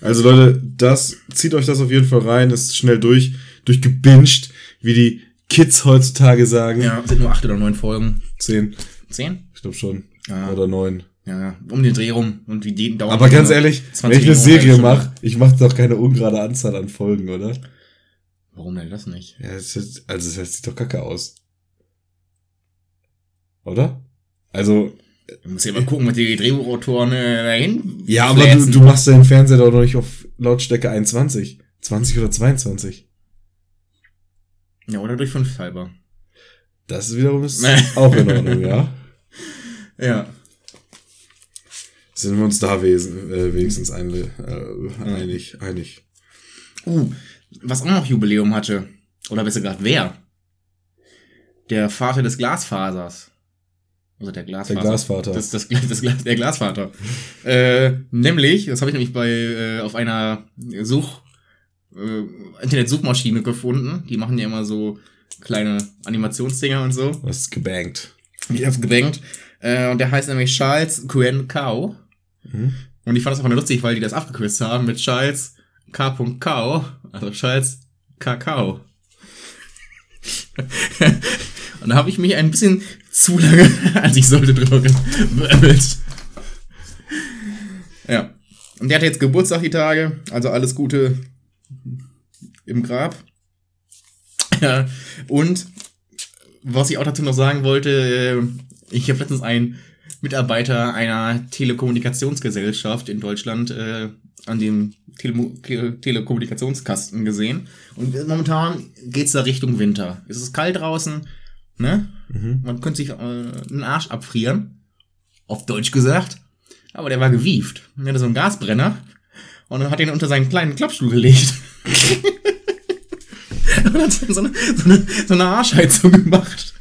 S3: Also Leute, das, zieht euch das auf jeden Fall rein, ist schnell durch, durchgebinged, wie die Kids heutzutage sagen.
S2: Ja, sind nur acht oder neun Folgen.
S3: Zehn,
S2: Zehn?
S3: ich glaube schon.
S2: Ja.
S3: Oder neun.
S2: Ja, um den Dreh rum und wie die dauern.
S3: Aber ganz ehrlich,
S2: 20
S3: wenn ich eine Serie mache, ich mache doch keine ungerade Anzahl an Folgen, oder?
S2: Warum denn das nicht?
S3: Ja, das ist, also das sieht doch kacke aus. Oder? Also,
S2: Du musst ja mal gucken, was die Drehbuchautoren äh, dahin.
S3: ja, aber du, du machst deinen Fernseher doch noch nicht auf Lautstärke 21. 20 oder 22.
S2: Ja, oder durch fünf halber.
S3: Das ist wiederum ist auch in Ordnung, ja.
S2: Ja.
S3: Sind wir uns da wesen, äh, wenigstens einle, äh, einig, einig.
S2: Uh, was auch noch Jubiläum hatte. Oder besser gesagt, wer? Der Vater des Glasfasers. Also der Glasfaser.
S3: Der Glasvater.
S2: Das, das, das, Glas, der Glasvater. äh, nämlich, das habe ich nämlich bei äh, auf einer Such äh, Internet-Suchmaschine gefunden. Die machen ja immer so kleine Animationsdinger und so.
S3: Was ist gebankt?
S2: Ich hab's gebankt. Äh, und der heißt nämlich Charles Quen Kao.
S3: Mhm.
S2: Und ich fand das einfach nur lustig, weil die das abgekürzt haben mit Charles K. Kao. Also Charles Kakao. und da habe ich mich ein bisschen zu lange, als ich sollte, drüber beömmelt. Ja. Und der hat jetzt Geburtstag die Tage. Also alles Gute im Grab. Ja. Und was ich auch dazu noch sagen wollte, äh, ich habe letztens einen Mitarbeiter einer Telekommunikationsgesellschaft in Deutschland äh, an dem Tele Tele Telekommunikationskasten gesehen. Und momentan geht's da Richtung Winter. Es ist kalt draußen, ne?
S3: Mhm.
S2: Man könnte sich äh, einen Arsch abfrieren. Auf Deutsch gesagt. Aber der war gewieft. Er hatte so einen Gasbrenner. Und dann hat ihn unter seinen kleinen Klappstuhl gelegt. und hat so eine, so eine, so eine Arschheizung gemacht.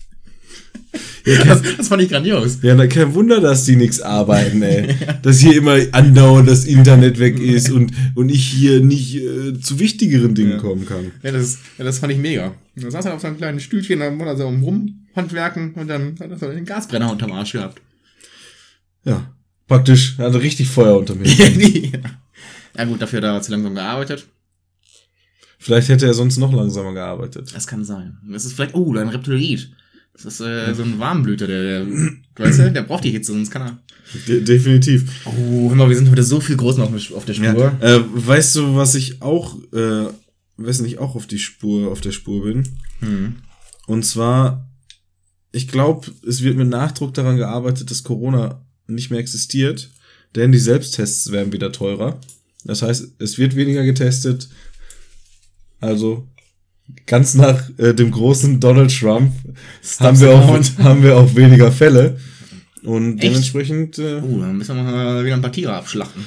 S2: Das, das fand ich grandios.
S3: Ja, na, kein Wunder, dass die nix arbeiten, ey. Dass hier immer andauernd das Internet weg ist und, und ich hier nicht äh, zu wichtigeren Dingen
S2: Ja.
S3: kommen kann.
S2: Ja, das, ja, das fand ich mega. Da saß er auf seinem kleinen Stühlchen, dann wurde er so rumhandwerken und dann hat er so den Gasbrenner unterm Arsch gehabt.
S3: Ja. Praktisch, er hatte richtig Feuer unter mir.
S2: ja gut, dafür hat er zu langsam gearbeitet.
S3: Vielleicht hätte er sonst noch langsamer gearbeitet.
S2: Das kann sein. Das ist vielleicht, oh, ein Reptiloid. Das ist äh, so ein Warmblüter, der, der, weißt du, der braucht die Hitze, sonst kann er.
S3: De definitiv.
S2: Oh, hör mal, wir sind heute so viel Großen auf, der- auf der Spur.
S3: Ja. Äh, weißt du, was ich auch, äh, wessen ich auch auf die Spur, auf der Spur bin?
S2: Hm.
S3: Und zwar, ich glaube, es wird mit Nachdruck daran gearbeitet, dass Corona nicht mehr existiert, denn die Selbsttests werden wieder teurer. Das heißt, es wird weniger getestet. Also ganz nach äh, dem großen Donald Trump haben wir, auch, haben wir auch weniger Fälle. Und
S2: Echt?
S3: dementsprechend, äh,
S2: Oh, dann müssen wir mal wieder ein paar Tiere abschlachten.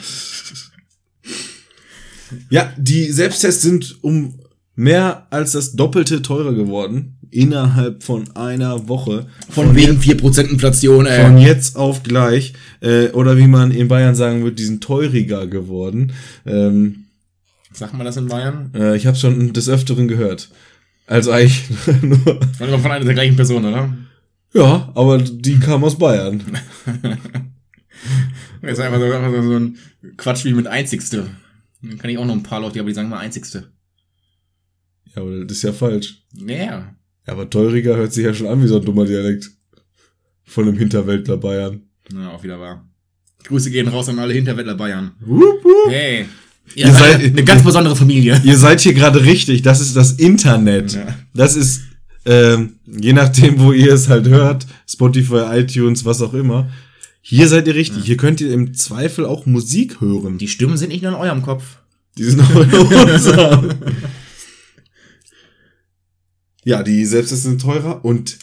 S3: ja, die Selbsttests sind um mehr als das Doppelte teurer geworden. Innerhalb von einer Woche.
S2: Von, wegen 4% Inflation, ey.
S3: Von jetzt auf gleich. Äh, oder wie man in Bayern sagen würde, die sind teuriger geworden. Ähm,
S2: Sagt man das in Bayern?
S3: äh, ich habe schon des Öfteren gehört. Also eigentlich nur.
S2: Von, von einer der gleichen Person, oder?
S3: Ja, aber die kam aus Bayern.
S2: Das ist einfach so, einfach so ein Quatsch wie mit Einzigste. Dann kann ich auch noch ein paar Leute, aber die sagen mal Einzigste.
S3: Ja, aber das ist ja falsch.
S2: Ja.
S3: Ja, aber teuriger hört sich ja schon an wie so ein dummer Dialekt. Von einem Hinterwäldler Bayern.
S2: Na, auch wieder wahr. Grüße gehen raus an alle Hinterwäldler Bayern.
S3: Wupp, wupp.
S2: Hey.
S3: Ihr seid-
S2: eine ganz besondere Familie.
S3: Ihr seid hier gerade richtig. Das ist das Internet.
S2: Ja.
S3: Das ist, ähm, je nachdem, wo ihr es halt hört, Spotify, iTunes, was auch immer. Hier seid ihr richtig. Hier könnt ihr im Zweifel auch Musik hören.
S2: Die Stimmen sind nicht nur in eurem Kopf.
S3: Die sind auch in unserem. Ja, die selbst sind teurer und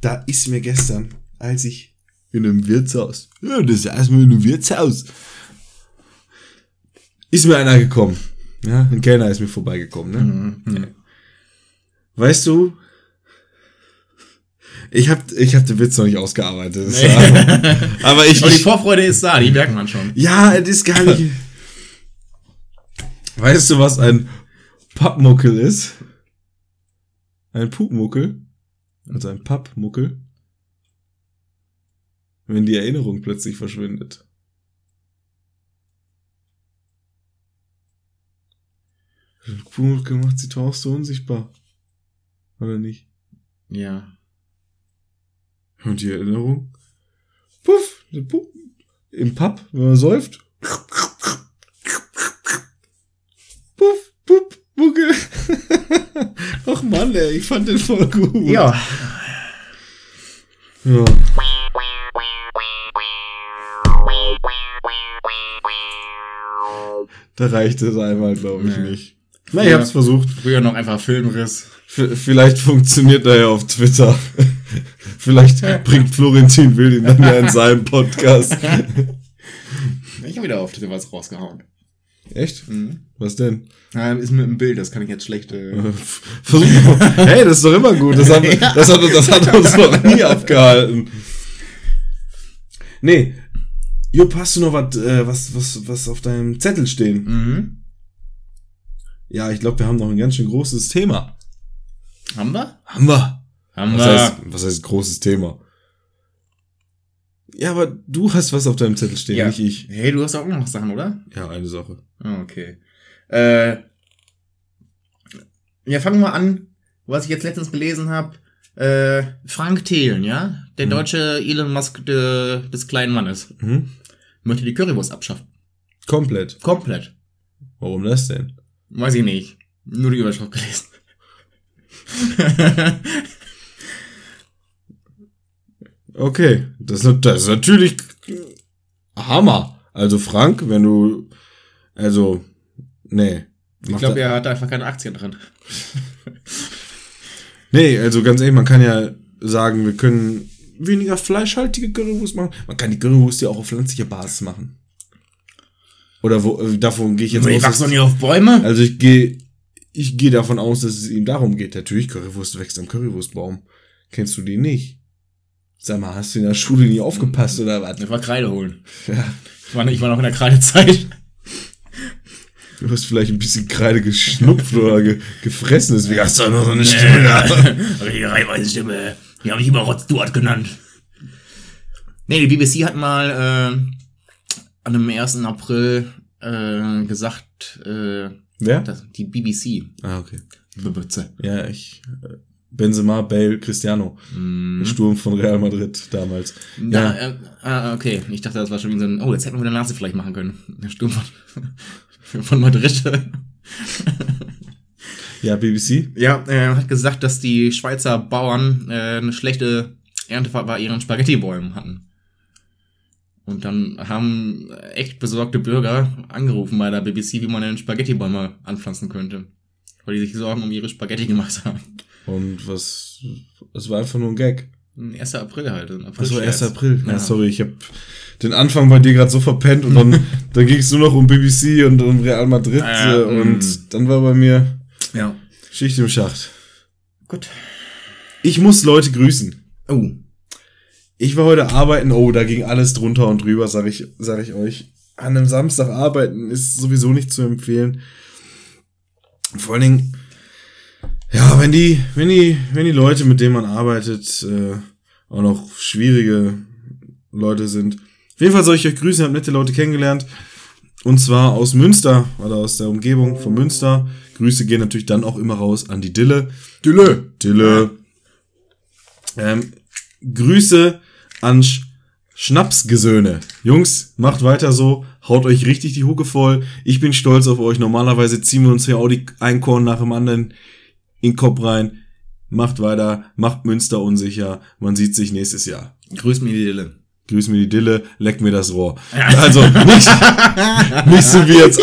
S3: da ist mir gestern, als ich in einem Wirtshaus, ja, das saß mir in einem Wirtshaus, ist mir einer gekommen. Ja, ein Kellner ist mir vorbeigekommen, ne?
S2: Mhm.
S3: Weißt du, ich hab, ich hab den Witz noch nicht ausgearbeitet. Das
S2: Nee.
S3: war- aber ich,
S2: Aber die Vorfreude ist da, die merkt man schon.
S3: ja, es ist gar nicht. Weißt du, was ein Pappmuckel ist? Ein Pupmuckel? Also ein Pappmuckel? Wenn die Erinnerung plötzlich verschwindet. Pupmuckel macht sie doch auch so unsichtbar. Oder nicht?
S2: Ja.
S3: Und die Erinnerung? Puff, puff. Im Papp, wenn man säuft. Puff, puff, Mucke. Ach Mann, ey, ich fand den voll gut.
S2: Ja.
S3: ja. Da reicht es einmal, glaube ich,
S2: Nee.
S3: nicht. Na, ich hab's versucht.
S2: Früher noch einfach Filmriss.
S3: V vielleicht funktioniert er ja auf Twitter. vielleicht bringt Florentin Will ihn dann ja in seinem Podcast.
S2: Ich habe wieder auf Twitter was rausgehauen.
S3: Echt?
S2: Mhm.
S3: Was denn?
S2: Ja, ist mit dem Bild, das kann ich jetzt schlecht. Äh,
S3: Versuch mal. Hey, das ist doch immer gut. Das hat, das hat, das hat uns noch nie abgehalten. Nee. Jupp, hast du noch was, äh, was, was, was auf deinem Zettel stehen?
S2: mhm.
S3: Ja, ich glaube, wir haben noch ein ganz schön großes Thema.
S2: Haben wir?
S3: Haben wir.
S2: Haben
S3: Was
S2: wir.
S3: heißt, was heißt großes Thema? Ja, aber du hast was auf deinem Zettel stehen,
S2: Ja.
S3: nicht ich.
S2: Hey, du hast auch noch Sachen, oder?
S3: Ja, eine Sache.
S2: Ah, Okay. Äh, ja, fangen wir an, was ich jetzt letztens gelesen habe. Äh, Frank Thelen, ja? Der
S3: Mhm.
S2: deutsche Elon Musk de, des kleinen Mannes.
S3: Mhm.
S2: Möchte die Currywurst abschaffen.
S3: Komplett.
S2: Komplett.
S3: Warum das denn?
S2: Weiß ich nicht. Nur die Überschrift gelesen.
S3: Okay, das, ist- das ist natürlich Hammer. Also Frank, wenn du, also, nee.
S2: ich glaube, er hat einfach keine Aktien drin.
S3: Nee, also ganz ehrlich, man kann ja sagen, wir können weniger fleischhaltige Currywurst machen. Man kann die Currywurst ja auch auf pflanzlicher Basis machen. Oder wo, äh, davon gehe ich jetzt
S2: Ich wachse doch nicht auf Bäume.
S3: Also ich gehe, ich gehe davon aus, dass es ihm darum geht. Natürlich, Currywurst wächst am Currywurstbaum. Kennst du die nicht? Sag mal, hast du in der Schule nie aufgepasst oder was?
S2: Ich war Kreide holen.
S3: Ja,
S2: Ich war, ich war noch in der Kreidezeit.
S3: du hast vielleicht ein bisschen Kreide geschnupft oder ge gefressen, deswegen hast du auch noch so eine Stimme da.
S2: Die reihenweise Stimme. Die habe ich immer Rod Stewart genannt. Nee, die BBC hat mal äh, an dem 1. April äh, gesagt, äh,
S3: Wer?
S2: dass die BBC.
S3: Ah, okay.
S2: BBC.
S3: Ja, ich. äh, Benzema, Bale, Cristiano.
S2: Mhm.
S3: Sturm von Real Madrid damals.
S2: Na, äh, ah, okay. Ich dachte, das war schon wie so ein, oh, jetzt hätten wir der Nase vielleicht machen können. Der Sturm von, von Madrid.
S3: Ja, BBC.
S2: Ja, er hat gesagt, dass die Schweizer Bauern äh, eine schlechte Ernte bei ihren Spaghettibäumen hatten. Und dann haben echt besorgte Bürger angerufen bei der BBC, wie man denn Spaghettibäume anpflanzen könnte. Weil die sich Sorgen um ihre Spaghetti gemacht haben.
S3: Und was. Es war einfach nur ein Gag.
S2: 1. April halt. ein
S3: Achso, 1.
S2: April-Scherz.
S3: April. Ja,
S2: Ja.
S3: sorry, ich habe den Anfang bei dir gerade so verpennt und dann, dann ging es nur noch um BBC und um Real Madrid
S2: Ah,
S3: äh, und
S2: mm.
S3: dann war bei mir
S2: Ja.
S3: Schicht im Schacht.
S2: Gut.
S3: Ich muss Leute grüßen.
S2: Oh.
S3: Ich war heute arbeiten, oh, da ging alles drunter und drüber, sag ich, sag ich euch. An einem Samstag arbeiten ist sowieso nicht zu empfehlen. Vor allen Dingen, ja, wenn die, wenn die, wenn die Leute, mit denen man arbeitet, äh, auch noch schwierige Leute sind. Auf jeden Fall soll ich euch grüßen, ich habe nette Leute kennengelernt. Und zwar aus Münster oder aus der Umgebung von Münster. Grüße gehen natürlich dann auch immer raus an die Dille. Dille. Dille. Ähm, Grüße an Sch Schnapsgesöhne. Jungs, macht weiter so. Haut euch richtig die Hucke voll. Ich bin stolz auf euch. Normalerweise ziehen wir uns hier auch die ein Korn nach dem anderen in den Kopf rein. Macht weiter. Macht Münster unsicher. Man sieht sich nächstes Jahr.
S2: Grüß mir die Dille.
S3: Grüß mir die Dille, leck mir das Rohr. Also nicht, nicht so wie jetzt.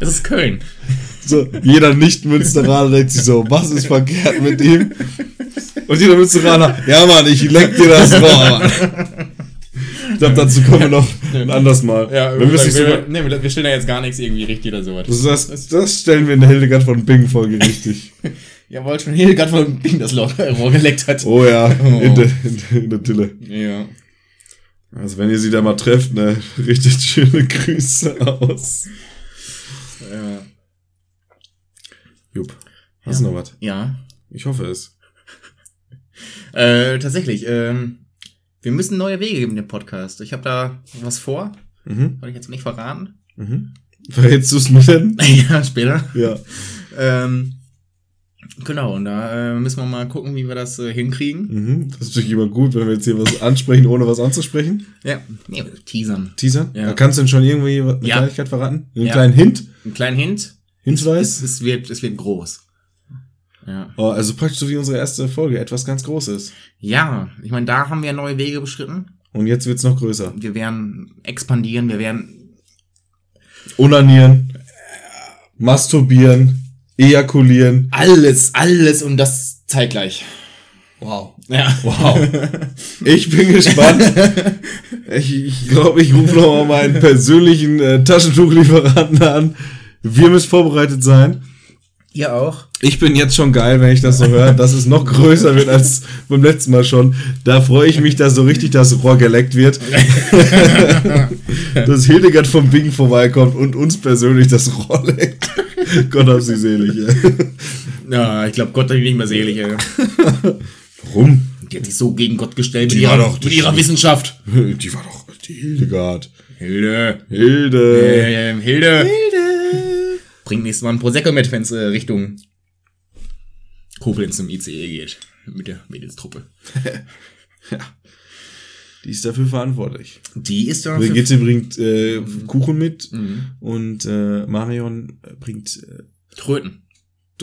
S2: Das ist Köln.
S3: So, jeder Nicht-Münsteraner denkt sich so, was ist verkehrt mit ihm? Und jeder Münsteraner, ja Mann, ich leck dir das Rohr, Mann. Ich glaube, dazu kommen wir noch ein anderes Mal.
S2: Ja,
S3: wir müssen
S2: wir, nee, wir stellen da jetzt gar nichts irgendwie richtig oder sowas.
S3: das, das, das stellen wir in der Hildegard von Bing-Folge richtig.
S2: Jawohl, schon Hildegard von Bing das Rohr geleckt hat.
S3: Oh ja, in der, in der, in der Dille.
S2: Ja.
S3: Also wenn ihr sie da mal trefft, ne, richtig schöne Grüße aus.
S2: Ja.
S3: Jupp. Hast du noch was?
S2: Ja.
S3: Ich hoffe es.
S2: Äh, tatsächlich, ähm, wir müssen neue Wege geben, dem Podcast. Ich habe da was vor.
S3: Mhm.
S2: Soll ich jetzt nicht verraten?
S3: Mhm. Verrätst du es mir denn?
S2: ja, später.
S3: Ja.
S2: Ähm, genau, und da äh, müssen wir mal gucken, wie wir das äh, hinkriegen.
S3: Mhm. Das ist natürlich immer gut, wenn wir jetzt hier was ansprechen, ohne was anzusprechen.
S2: Ja. Nee, teasern.
S3: Teaser?
S2: Ja.
S3: Da kannst du denn schon irgendwie eine
S2: Ja.
S3: Kleinigkeit verraten? Einen
S2: Ja.
S3: kleinen Hint?
S2: Einen kleinen Hint. Es,
S3: Hinweis?
S2: es, wird, es wird groß. Ja.
S3: Oh, also praktisch so wie unsere erste Folge, etwas ganz Großes.
S2: Ja, ich meine, da haben wir neue Wege beschritten.
S3: Und jetzt wird's noch größer.
S2: Wir werden expandieren, wir werden.
S3: Onanieren, masturbieren, ejakulieren.
S2: Alles, alles und das zeitgleich.
S3: Wow.
S2: Ja.
S3: Wow. Ich bin gespannt. Ich ich, glaube, ich rufe noch mal meinen persönlichen äh, Taschentuchlieferanten an. Wir müssen vorbereitet sein.
S2: Ihr auch.
S3: Ich bin jetzt schon geil, wenn ich das so höre, dass es noch größer wird als beim letzten Mal schon. Da freue ich mich, dass so richtig das Rohr geleckt wird. dass Hildegard vom Bing vorbeikommt und uns persönlich das Rohr leckt. Gott hab sie selig. ey.
S2: Ja, ich glaube, Gott hat ihn nicht mehr selig, ey.
S3: Warum?
S2: Die hat sich so gegen Gott gestellt mit
S3: Die war
S2: ihrer,
S3: doch-
S2: mit ihrer Wissenschaft.
S3: Die war doch die Hildegard.
S2: Hilde.
S3: Hilde.
S2: Ähm, Hilde. Hilde. Bringt nächstes Mal ein Prosecco mit, wenn es äh, Richtung Koblenz im ICE geht. Mit der Mädelstruppe.
S3: Die ist dafür verantwortlich.
S2: Die ist da.
S3: Brigitte bringt äh,
S2: Mhm.
S3: Kuchen mit und äh, Marion bringt äh,
S2: Tröten.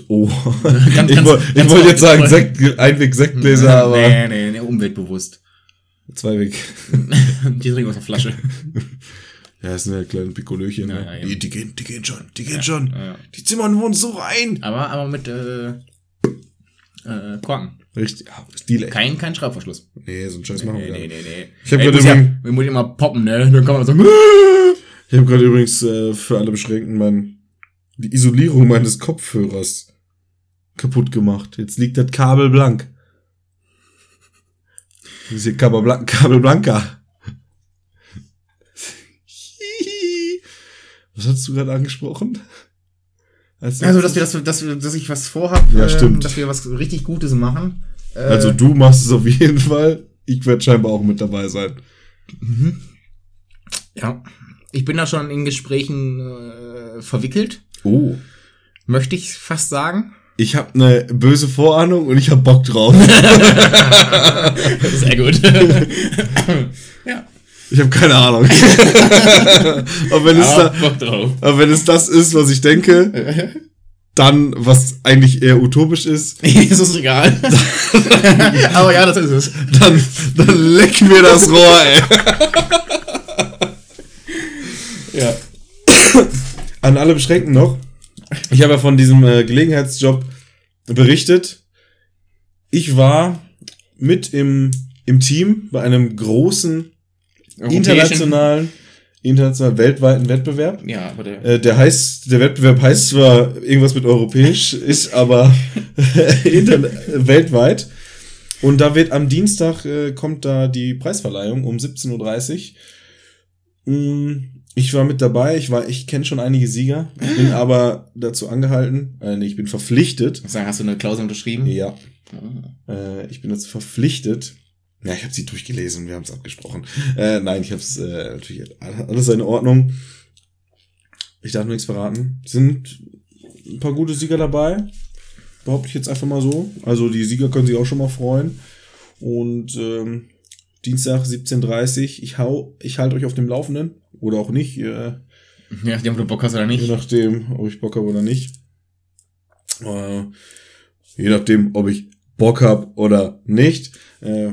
S3: Oh,
S2: Ganz-
S3: ich
S2: ganz-
S3: wollte ich
S2: ganz
S3: wollte jetzt sagen. Sekt, Einweg Sektgläser, aber
S2: Nee, nee, nee, umweltbewusst.
S3: Zweiweg.
S2: Die trinken aus der Flasche.
S3: Ja, das sind ja kleine Pikolöchen.
S2: Ja,
S3: ne?
S2: ja,
S3: die, die, gehen, die gehen schon, die gehen schon. Die zimmern wohnen so rein.
S2: Aber, aber mit äh, äh, Korken.
S3: Richtig, ja, Stil, ey.
S2: Kein, kein Schraubverschluss.
S3: Nee, so einen Scheiß machen
S2: Nee,
S3: wir
S2: nee,
S3: nicht.
S2: nee, nee.
S3: Ich hab
S2: ja,
S3: übrigens-
S2: wir muss immer poppen, ne? Dann kann man so.
S3: Ich habe gerade übrigens äh, für alle Beschränkten mein, die Isolierung meines Kopfhörers kaputt gemacht. Jetzt liegt das Kabel blank. Das ist hier Kabel, Kabel Blanca. Was hast du gerade angesprochen? Als
S2: Also, dass wir, das, dass, wir, dass ich was vorhab,
S3: Ja,
S2: ähm,
S3: stimmt.
S2: dass wir was richtig Gutes machen. Äh,
S3: also du machst es auf jeden Fall. Ich werde scheinbar auch mit dabei sein.
S2: ja, ich bin da schon in Gesprächen äh, verwickelt,
S3: Oh.
S2: möchte ich fast sagen.
S3: Ich habe eine böse Vorahnung und ich habe Bock drauf.
S2: Sehr gut. ja,
S3: Ich habe keine Ahnung. Aber wenn es
S2: aber
S3: da. Aber wenn es das ist, was ich denke, dann, was eigentlich eher utopisch ist,
S2: ist es egal. aber ja, das ist es.
S3: dann, dann leck mir das Rohr, ey.
S2: Ja.
S3: An alle Beschränkten noch. Ich habe ja von diesem äh, Gelegenheitsjob berichtet, ich war mit im, im Team bei einem großen internationalen, international weltweiten Wettbewerb.
S2: Ja, aber der.
S3: Äh, der heißt, der Wettbewerb heißt zwar irgendwas mit europäisch, ist aber inter weltweit. Und da wird am Dienstag äh, kommt da die Preisverleihung um 17.30 Uhr. Mm, Ich war mit dabei, ich war, ich kenne schon einige Sieger, bin aber dazu angehalten, äh, nee, ich bin verpflichtet.
S2: Sagen, hast du eine Klausel unterschrieben?
S3: Ja,
S2: Ah.
S3: äh, ich bin dazu verpflichtet. Ja, ich habe sie durchgelesen, wir haben es abgesprochen. Äh, nein, ich habe es äh, natürlich alles in Ordnung. Ich darf nichts verraten. Sind ein paar gute Sieger dabei. Behaupte ich jetzt einfach mal so. Also die Sieger können sich auch schon mal freuen. Und ähm, Dienstag 17.30 Ich hau, ich halte euch auf dem Laufenden. Oder auch nicht. Äh,
S2: Ja, die haben du Bock hast oder
S3: je
S2: nicht.
S3: nachdem, ob ich Bock habe oder nicht. Äh, je nachdem, ob ich Bock habe oder nicht. Äh.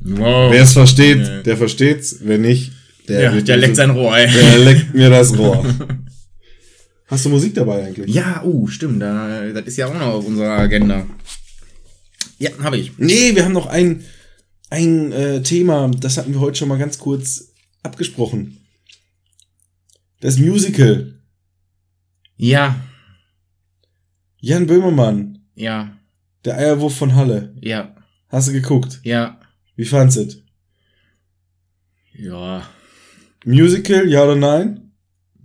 S2: Wow.
S3: Wer es versteht,
S2: Ja.
S3: der versteht's. Wer nicht, der,
S2: ja, der leckt sein Rohr, ey.
S3: der leckt mir das Rohr. Hast du Musik dabei eigentlich?
S2: Ja, uh, stimmt, da, das ist ja auch noch auf unserer Agenda. Ja, habe ich.
S3: Nee, wir haben noch ein, ein äh, Thema, das hatten wir heute schon mal ganz kurz abgesprochen. Das Musical.
S2: Ja,
S3: Jan Böhmermann,
S2: ja,
S3: der Eierwurf von Halle.
S2: ja,
S3: Hast du geguckt?
S2: ja,
S3: Wie fandst du
S2: ja.
S3: Musical, ja oder nein?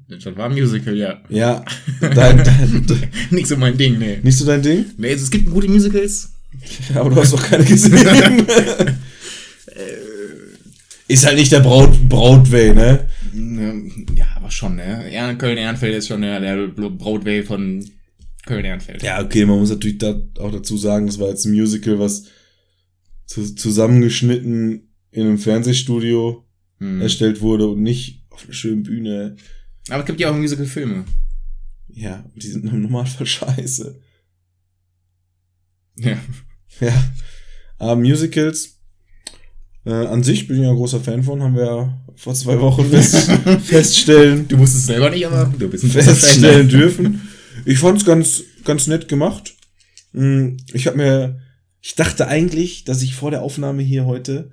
S2: Das war ein Musical, ja.
S3: Ja, dein, dein,
S2: Nicht so mein Ding, nee.
S3: nicht so dein Ding?
S2: Nee, also es gibt gute Musicals.
S3: Ja, aber du hast doch keine gesehen. ist halt nicht der Braut, Broadway, ne?
S2: Ja, aber schon, ne? Ja, Köln-Ehrenfeld ist schon der, der Broadway von Köln-Ehrenfeld.
S3: Ja, okay, man muss natürlich da auch dazu sagen, das war jetzt ein Musical, was zu, zusammengeschnitten in einem Fernsehstudio
S2: Hm.
S3: erstellt wurde und nicht auf einer schönen Bühne.
S2: Aber es gibt ja auch Musical-Filme.
S3: Ja, die sind im Normalfall scheiße.
S2: Ja.
S3: Ja. Aber Musicals, äh, an sich bin ich ja ein großer Fan von, haben wir ja vor zwei Wochen fest, feststellen,
S2: Du wusstest es selber nicht, aber du bist Fan,
S3: feststellen
S2: ne?
S3: dürfen. Ich fand's ganz, ganz nett gemacht. Mm, Ich habe mir, ich dachte eigentlich, dass ich vor der Aufnahme hier heute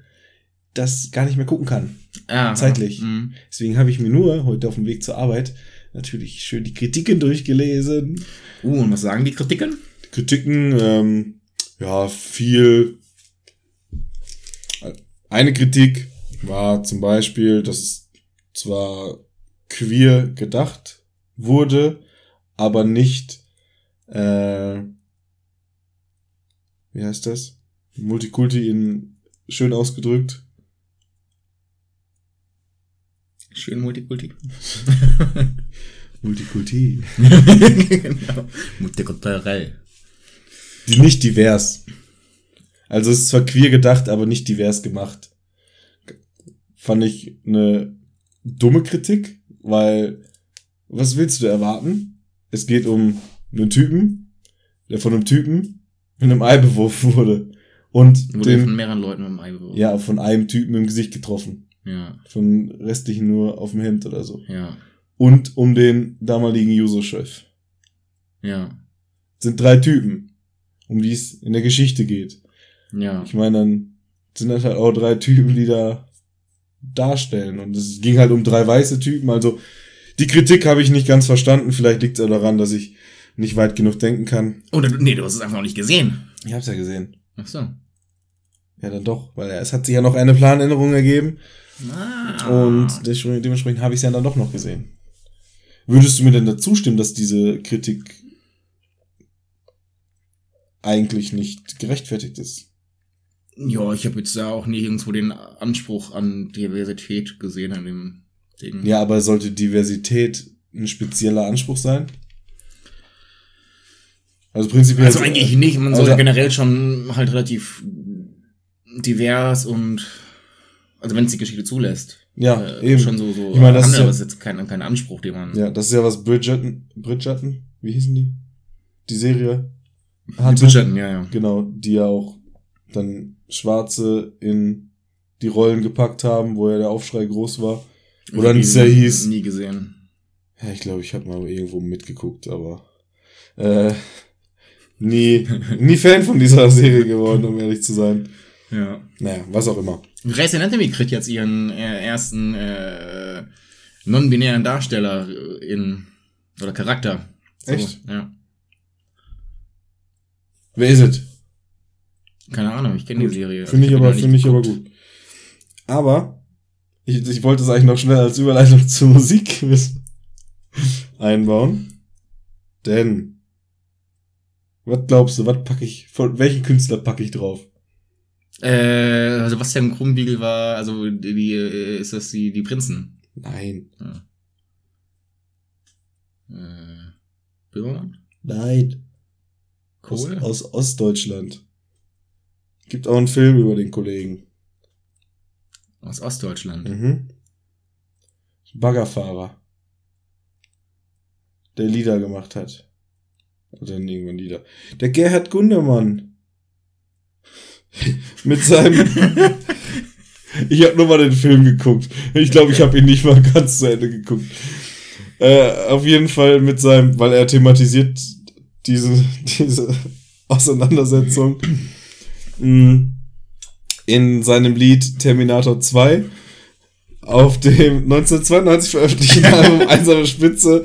S3: das gar nicht mehr gucken kann.
S2: Ja,
S3: Zeitlich.
S2: mhm.
S3: Deswegen habe ich mir nur heute auf dem Weg zur Arbeit natürlich schön die Kritiken durchgelesen.
S2: Uh, und was sagen die Kritiken?
S3: Die Kritiken, ähm, ja, viel. Eine Kritik war zum Beispiel, dass es zwar queer gedacht wurde, aber nicht, äh, wie heißt das? Multikulti in schön ausgedrückt.
S2: Schön Multikulti.
S3: Multikulti.
S2: genau. Multikulturell.
S3: Die nicht divers. Also es ist zwar queer gedacht, aber nicht divers gemacht. Fand ich eine dumme Kritik, weil was willst du erwarten? Es geht um einen Typen, der von einem Typen mit einem Ei beworfen wurde. Und
S2: Wurde von
S3: den,
S2: mehreren Leuten im Ei beworfen.
S3: ja, von einem Typen im Gesicht getroffen.
S2: Ja,
S3: Von restlichen nur auf dem Hemd oder so.
S2: ja,
S3: Und um den damaligen User-Chef.
S2: ja,
S3: Sind drei Typen, um die es in der Geschichte geht.
S2: ja.
S3: Ich meine, dann sind das halt auch drei Typen, die da darstellen. Und es ging halt um drei weiße Typen. Also die Kritik habe ich nicht ganz verstanden. Vielleicht liegt es auch daran, dass ich nicht weit genug denken kann.
S2: Oder, nee, du hast es einfach noch nicht gesehen.
S3: Ich habe es ja gesehen.
S2: Ach so.
S3: Ja, dann doch, weil es hat sich ja noch eine Planänderung ergeben.
S2: Ah.
S3: Und dementsprechend habe ich es ja dann doch noch gesehen. Würdest du mir denn dazu stimmen, dass diese Kritik eigentlich nicht gerechtfertigt ist?
S2: Ja, ich habe jetzt da auch nirgendwo den Anspruch an Diversität gesehen an dem Ding.
S3: Ja, aber sollte Diversität ein spezieller Anspruch sein? Also prinzipiell.
S2: Also eigentlich nicht. Man
S3: Also-
S2: sollte generell schon halt relativ divers und also wenn es die Geschichte zulässt.
S3: Ja,
S2: äh,
S3: eben.
S2: Schon so, so
S3: Ich meine, das ist
S2: handeln,
S3: ja-
S2: ist jetzt kein, kein Anspruch, den man.
S3: Ja, das ist ja was Bridgerton, Bridgerton, wie hießen die? Die Serie
S2: Die
S3: hatte.
S2: Bridgerton, ja, ja.
S3: Genau, die ja auch dann Schwarze in die Rollen gepackt haben, wo ja der Aufschrei groß war. Oder
S2: Nie-
S3: nicht sehr hieß.
S2: Nie gesehen.
S3: Ja, ich glaube, ich habe mal irgendwo mitgeguckt, aber äh, nie, nie Fan von dieser Serie geworden, um ehrlich zu sein.
S2: Ja.
S3: Naja, was auch immer.
S2: Grey's Anatomy kriegt jetzt ihren äh, ersten äh, non-binären Darsteller in oder Charakter. So,
S3: Echt?
S2: Ja.
S3: Wer ist es?
S2: Keine Ahnung, ich kenne die Serie.
S3: Finde ich
S2: die
S3: aber, finde ich aber gut. Aber, ich, ich wollte es eigentlich noch schnell als Überleitung zur Musik einbauen. Denn, was glaubst du, was packe ich, von welchen Künstler packe ich drauf?
S2: Äh, Sebastian Krumbiegel war, also die, äh, ist das die, die Prinzen.
S3: Nein.
S2: Ja. Äh, Böhmermann?
S3: Nein. Aus,
S2: Kohl?
S3: aus Ostdeutschland. Gibt auch einen Film über den Kollegen.
S2: Aus Ostdeutschland.
S3: Mhm. Baggerfahrer. Der Lieder gemacht hat. Oder irgendwann Lieder. Der Gerhard Gundermann. Mit seinem. ich habe nur mal den Film geguckt. Ich glaube, ich habe ihn nicht mal ganz zu Ende geguckt. Äh, auf jeden Fall mit seinem, weil er thematisiert diese, diese Auseinandersetzung mh, in seinem Lied Terminator 2 auf dem 1992 veröffentlichten Album Einsame Spitze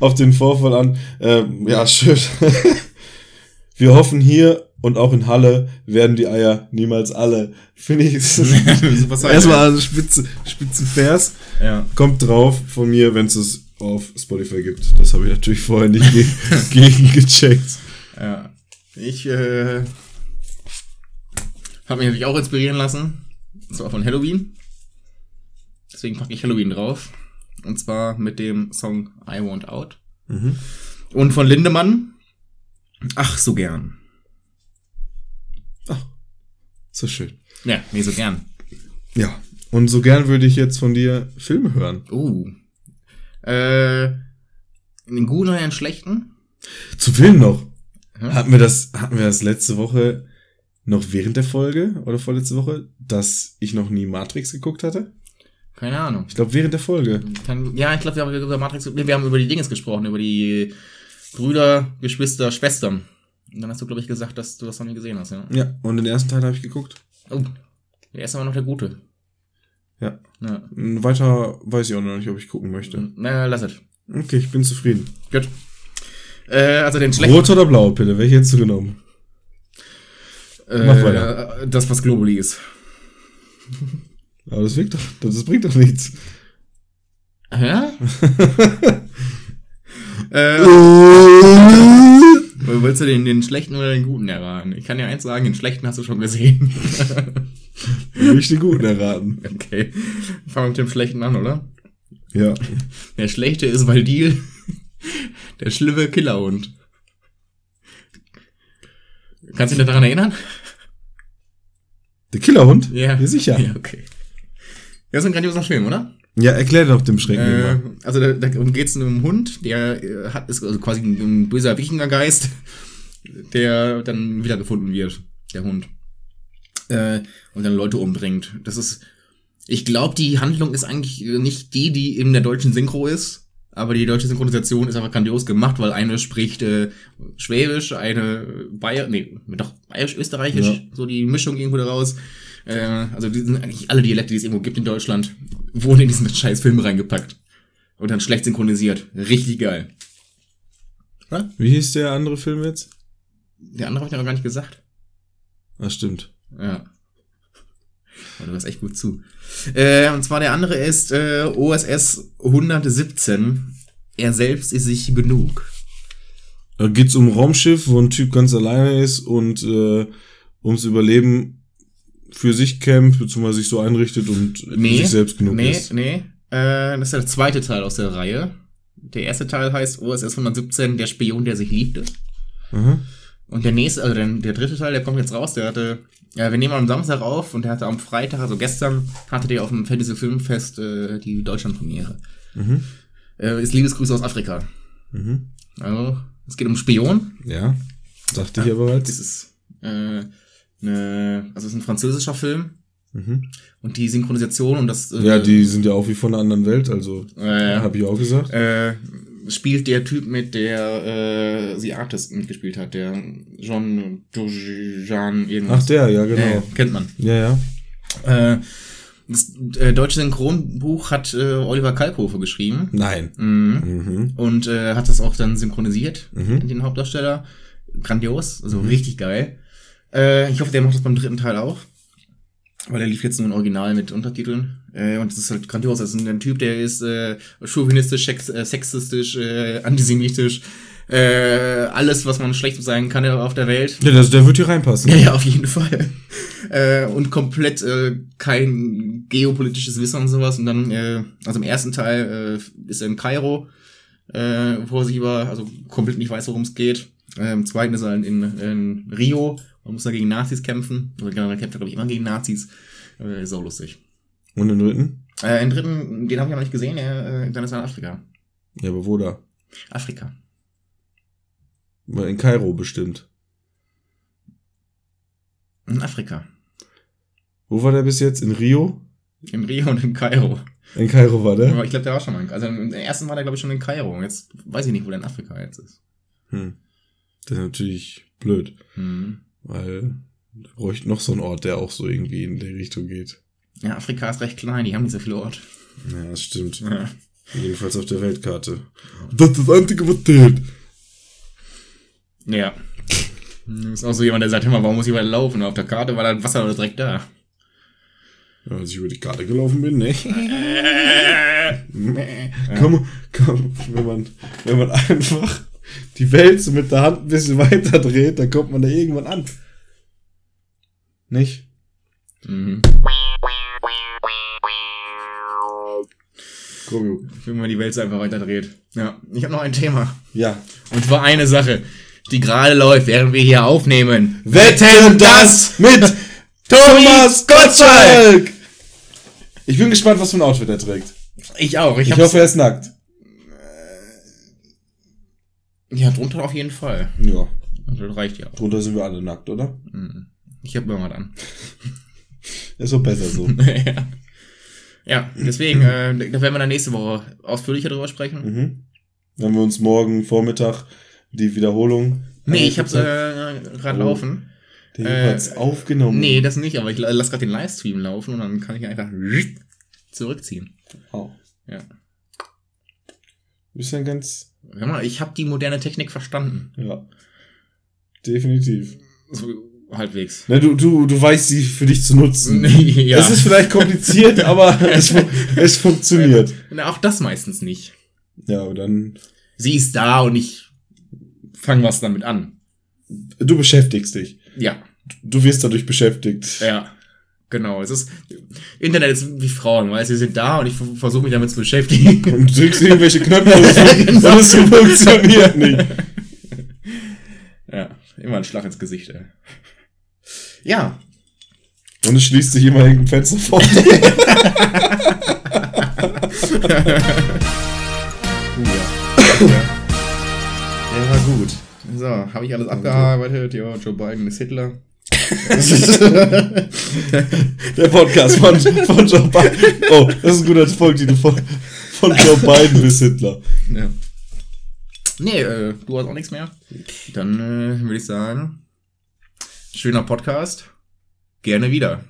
S3: auf den Vorfall an. Ähm, ja, schön. Wir hoffen hier und auch in Halle werden die Eier niemals alle. Finde ich. Erstmal also Spitze, Spitzenvers.
S2: Ja.
S3: Kommt drauf von mir, wenn es es auf Spotify gibt. Das habe ich natürlich vorher nicht ge gegen gecheckt.
S2: Ja. Ich äh, habe mich natürlich auch inspirieren lassen. Und zwar von Halloween. Deswegen packe ich Halloween drauf. Und zwar mit dem Song I Want Out.
S3: Mhm.
S2: Und von Lindemann. Ach, so gern.
S3: So schön.
S2: Ja, nee, so gern.
S3: Ja. Und so gern würde ich jetzt von dir Filme hören.
S2: Uh. Äh, einen guten oder einen schlechten?
S3: Zu Filmen noch.
S2: Ja.
S3: Hatten wir das, hatten wir das letzte Woche noch während der Folge oder vorletzte Woche, dass ich noch nie Matrix geguckt hatte?
S2: Keine Ahnung.
S3: Ich glaube während der Folge.
S2: Kann, ja, ich glaube, wir haben über Matrix, wir haben über die Dinges gesprochen, über die Brüder, Geschwister, Schwestern. Und dann hast du, glaube ich, gesagt, dass du das noch nie gesehen hast, ja?
S3: Ja, und den ersten Teil habe ich geguckt.
S2: Oh, der ist aber noch der Gute.
S3: Ja.
S2: Ja.
S3: Weiter weiß ich auch noch nicht, ob ich gucken möchte.
S2: Na, lass es.
S3: Okay, ich bin zufrieden.
S2: Gut. Äh, also den schlechten.
S3: Rot oder blaue Pille? Welche hättest du genommen?
S2: Äh,
S3: mach weiter.
S2: Das, was Globally ist.
S3: Aber das wirkt doch, das bringt doch nichts.
S2: Hä? äh, willst du den, den schlechten oder den guten erraten? Ich kann ja eins sagen, den schlechten hast du schon gesehen.
S3: Dann will ich den guten erraten.
S2: okay. Fangen wir mit dem schlechten an, oder?
S3: Ja.
S2: Der schlechte ist Valdil. Der schlimme Killerhund. Kannst du dich daran erinnern?
S3: Der Killerhund?
S2: Ja.
S3: Ja, sicher.
S2: Ja, okay. Das ist ein grandioser Film, oder?
S3: Ja, erklär doch dem Schrecken
S2: Äh,
S3: mal.
S2: also da, da geht es um einen Hund, der äh, hat ist also quasi ein, ein böser Wikingergeist, der dann wiedergefunden wird, der Hund. Äh, und dann Leute umbringt. Das ist, ich glaube, die Handlung ist eigentlich nicht die, die in der deutschen Synchro ist. Aber die deutsche Synchronisation ist einfach grandios gemacht, weil eine spricht äh, Schwäbisch, eine Bayer, nee, doch Bayerisch-Österreichisch,
S3: Ja.
S2: so die Mischung irgendwo daraus. Äh, also die sind eigentlich alle Dialekte, die es irgendwo gibt in Deutschland, wurden in diesen scheiß Film reingepackt. Und dann schlecht synchronisiert. Richtig geil.
S3: Wie hieß der andere Film jetzt?
S2: Der andere habe ich ja noch gar nicht gesagt.
S3: Ah, stimmt.
S2: Ja. Du hörst echt gut zu. Äh, und zwar der andere ist äh, OSS 117. Er selbst ist sich genug.
S3: Da geht's um ein Raumschiff, wo ein Typ ganz alleine ist und äh, ums Überleben für sich campt, beziehungsweise sich so einrichtet und sich selbst genug
S2: nee,
S3: ist.
S2: Nee, äh, das ist der zweite Teil aus der Reihe. Der erste Teil heißt OSS 117, der Spion, der sich liebte.
S3: Aha.
S2: Und der nächste, also der, der dritte Teil, der kommt jetzt raus, der hatte, ja, wir nehmen am Samstag auf und der hatte am Freitag, also gestern, hatte der auf dem Fantasy Filmfest äh, die Deutschlandpremiere.
S3: Mhm.
S2: Äh, ist Liebesgrüße aus Afrika.
S3: Mhm.
S2: Also, es geht um Spion.
S3: Ja. Dachte ich aber halt.
S2: Das ist, äh, ne, also es ist ein französischer Film.
S3: Mhm.
S2: Und die Synchronisation und das, äh,
S3: Ja, die sind ja auch wie von einer anderen Welt, also
S2: äh,
S3: habe ich auch gesagt.
S2: äh, spielt der Typ mit, der äh, The Artist mitgespielt hat, der John Dojan irgendwas.
S3: Ach, der, ja, genau.
S2: Äh, kennt man.
S3: Ja, ja.
S2: Äh, das äh, deutsche Synchronbuch hat äh, Oliver Kalkofe geschrieben.
S3: Nein.
S2: Mhm.
S3: Mhm.
S2: Und äh, hat das auch dann synchronisiert,
S3: Mhm.
S2: den Hauptdarsteller. Grandios, also richtig geil. Äh, ich hoffe, der macht das beim dritten Teil auch. Weil der lief jetzt nur im Original mit Untertiteln. Äh, und das ist halt grandios. Das ist ein Typ, der ist äh, chauvinistisch, sex äh, sexistisch, äh, antisemitisch. Äh, alles, was man schlecht sagen kann auf der Welt.
S3: Ja, das, der wird hier reinpassen.
S2: Ja, ja, auf jeden Fall. äh, und komplett äh, kein geopolitisches Wissen und sowas. Und dann, äh, also im ersten Teil äh, ist er in Kairo, äh, wo er sich über, also komplett nicht weiß, worum es geht. Äh, Im zweiten ist er in, in Rio und muss da gegen Nazis kämpfen. Also generell kämpft er, glaube ich, immer gegen Nazis. Äh, ist auch lustig.
S3: Und den dritten?
S2: Äh, den dritten, den habe ich aber nicht gesehen, der, äh, dann ist er in Afrika.
S3: Ja, aber wo da?
S2: Afrika.
S3: In Kairo bestimmt.
S2: In Afrika.
S3: Wo war der bis jetzt? In Rio?
S2: In Rio und in Kairo.
S3: In Kairo war der?
S2: Aber ich glaube, der war schon mal in Also im ersten war der, glaube ich, schon in Kairo. Jetzt weiß ich nicht, wo der in Afrika jetzt ist.
S3: Hm. Das ist natürlich blöd,
S2: Hm.
S3: weil da bräuchte noch so einen Ort, der auch so irgendwie in die Richtung geht.
S2: Ja, Afrika ist recht klein, die haben nicht so viele Orte.
S3: Ja, das stimmt.
S2: Ja.
S3: Jedenfalls auf der Weltkarte. Das ist das Einzige, was zählt.
S2: ja. Du bist auch so jemand, der sagt, hör mal, warum muss ich weiter laufen? Auf der Karte war das Wasser direkt da.
S3: Ja, als ich über die Karte gelaufen bin, ne? Komm, komm, wenn man, wenn man einfach die Welt so mit der Hand ein bisschen weiter dreht, dann kommt man da irgendwann an. Nicht?
S2: Mhm. Ich will mal die Welt so einfach weiter dreht. Ja. Ich habe noch ein Thema.
S3: Ja.
S2: Und zwar eine Sache, die gerade läuft, während wir hier aufnehmen.
S3: Wetten das mit Thomas Gottschalk! Ich bin gespannt, was für ein Outfit er trägt.
S2: Ich auch. Ich,
S3: Ich hoffe, er ist nackt.
S2: Ja, drunter auf jeden Fall.
S3: Ja.
S2: Also, das reicht ja auch.
S3: Drunter sind wir alle nackt, oder?
S2: Mhm. Ich habe immer was an.
S3: Ist doch besser so.
S2: ja. Ja, deswegen, äh, da werden wir dann nächste Woche ausführlicher drüber sprechen.
S3: mhm. Wenn wir uns morgen Vormittag die Wiederholung.
S2: Nee, ich hab's äh, gerade
S3: Oh.
S2: laufen.
S3: Den
S2: äh,
S3: hat's aufgenommen.
S2: Nee, das nicht, aber ich la- lass gerade den Livestream laufen und dann kann ich einfach zurückziehen.
S3: Oh.
S2: Ja.
S3: Ist ja ganz.
S2: Hör mal, ich habe die moderne Technik verstanden.
S3: Ja. Definitiv.
S2: So, halbwegs.
S3: Na, du, du, du weißt sie für dich zu nutzen.
S2: ja.
S3: Es ist vielleicht kompliziert, aber es, es funktioniert.
S2: Na, auch das meistens nicht.
S3: Ja, und dann.
S2: Sie ist da und ich fange was damit an.
S3: Du beschäftigst dich.
S2: Ja,
S3: Du wirst dadurch beschäftigt.
S2: ja. Genau, es ist Internet ist wie Frauen, weißt du, sie sind da und ich versuche mich damit zu beschäftigen.
S3: Und du drückst irgendwelche Knöpfe und es,
S2: Genau.
S3: und es funktioniert nicht.
S2: ja, immer ein Schlag ins Gesicht, ey. Ja,
S3: Und es schließt sich immer irgendein Fenster vor.
S2: Ja, war gut. So, habe ich alles abgearbeitet. Ja, Joe Biden ist Hitler.
S3: Der Podcast von, von Joe Biden. Oh, das ist ein guter Folgtitel von, von Joe Biden bis Hitler.
S2: Ja. Nee, äh, du hast auch nichts mehr. Dann äh, würde ich sagen, schöner Podcast. Gerne wieder.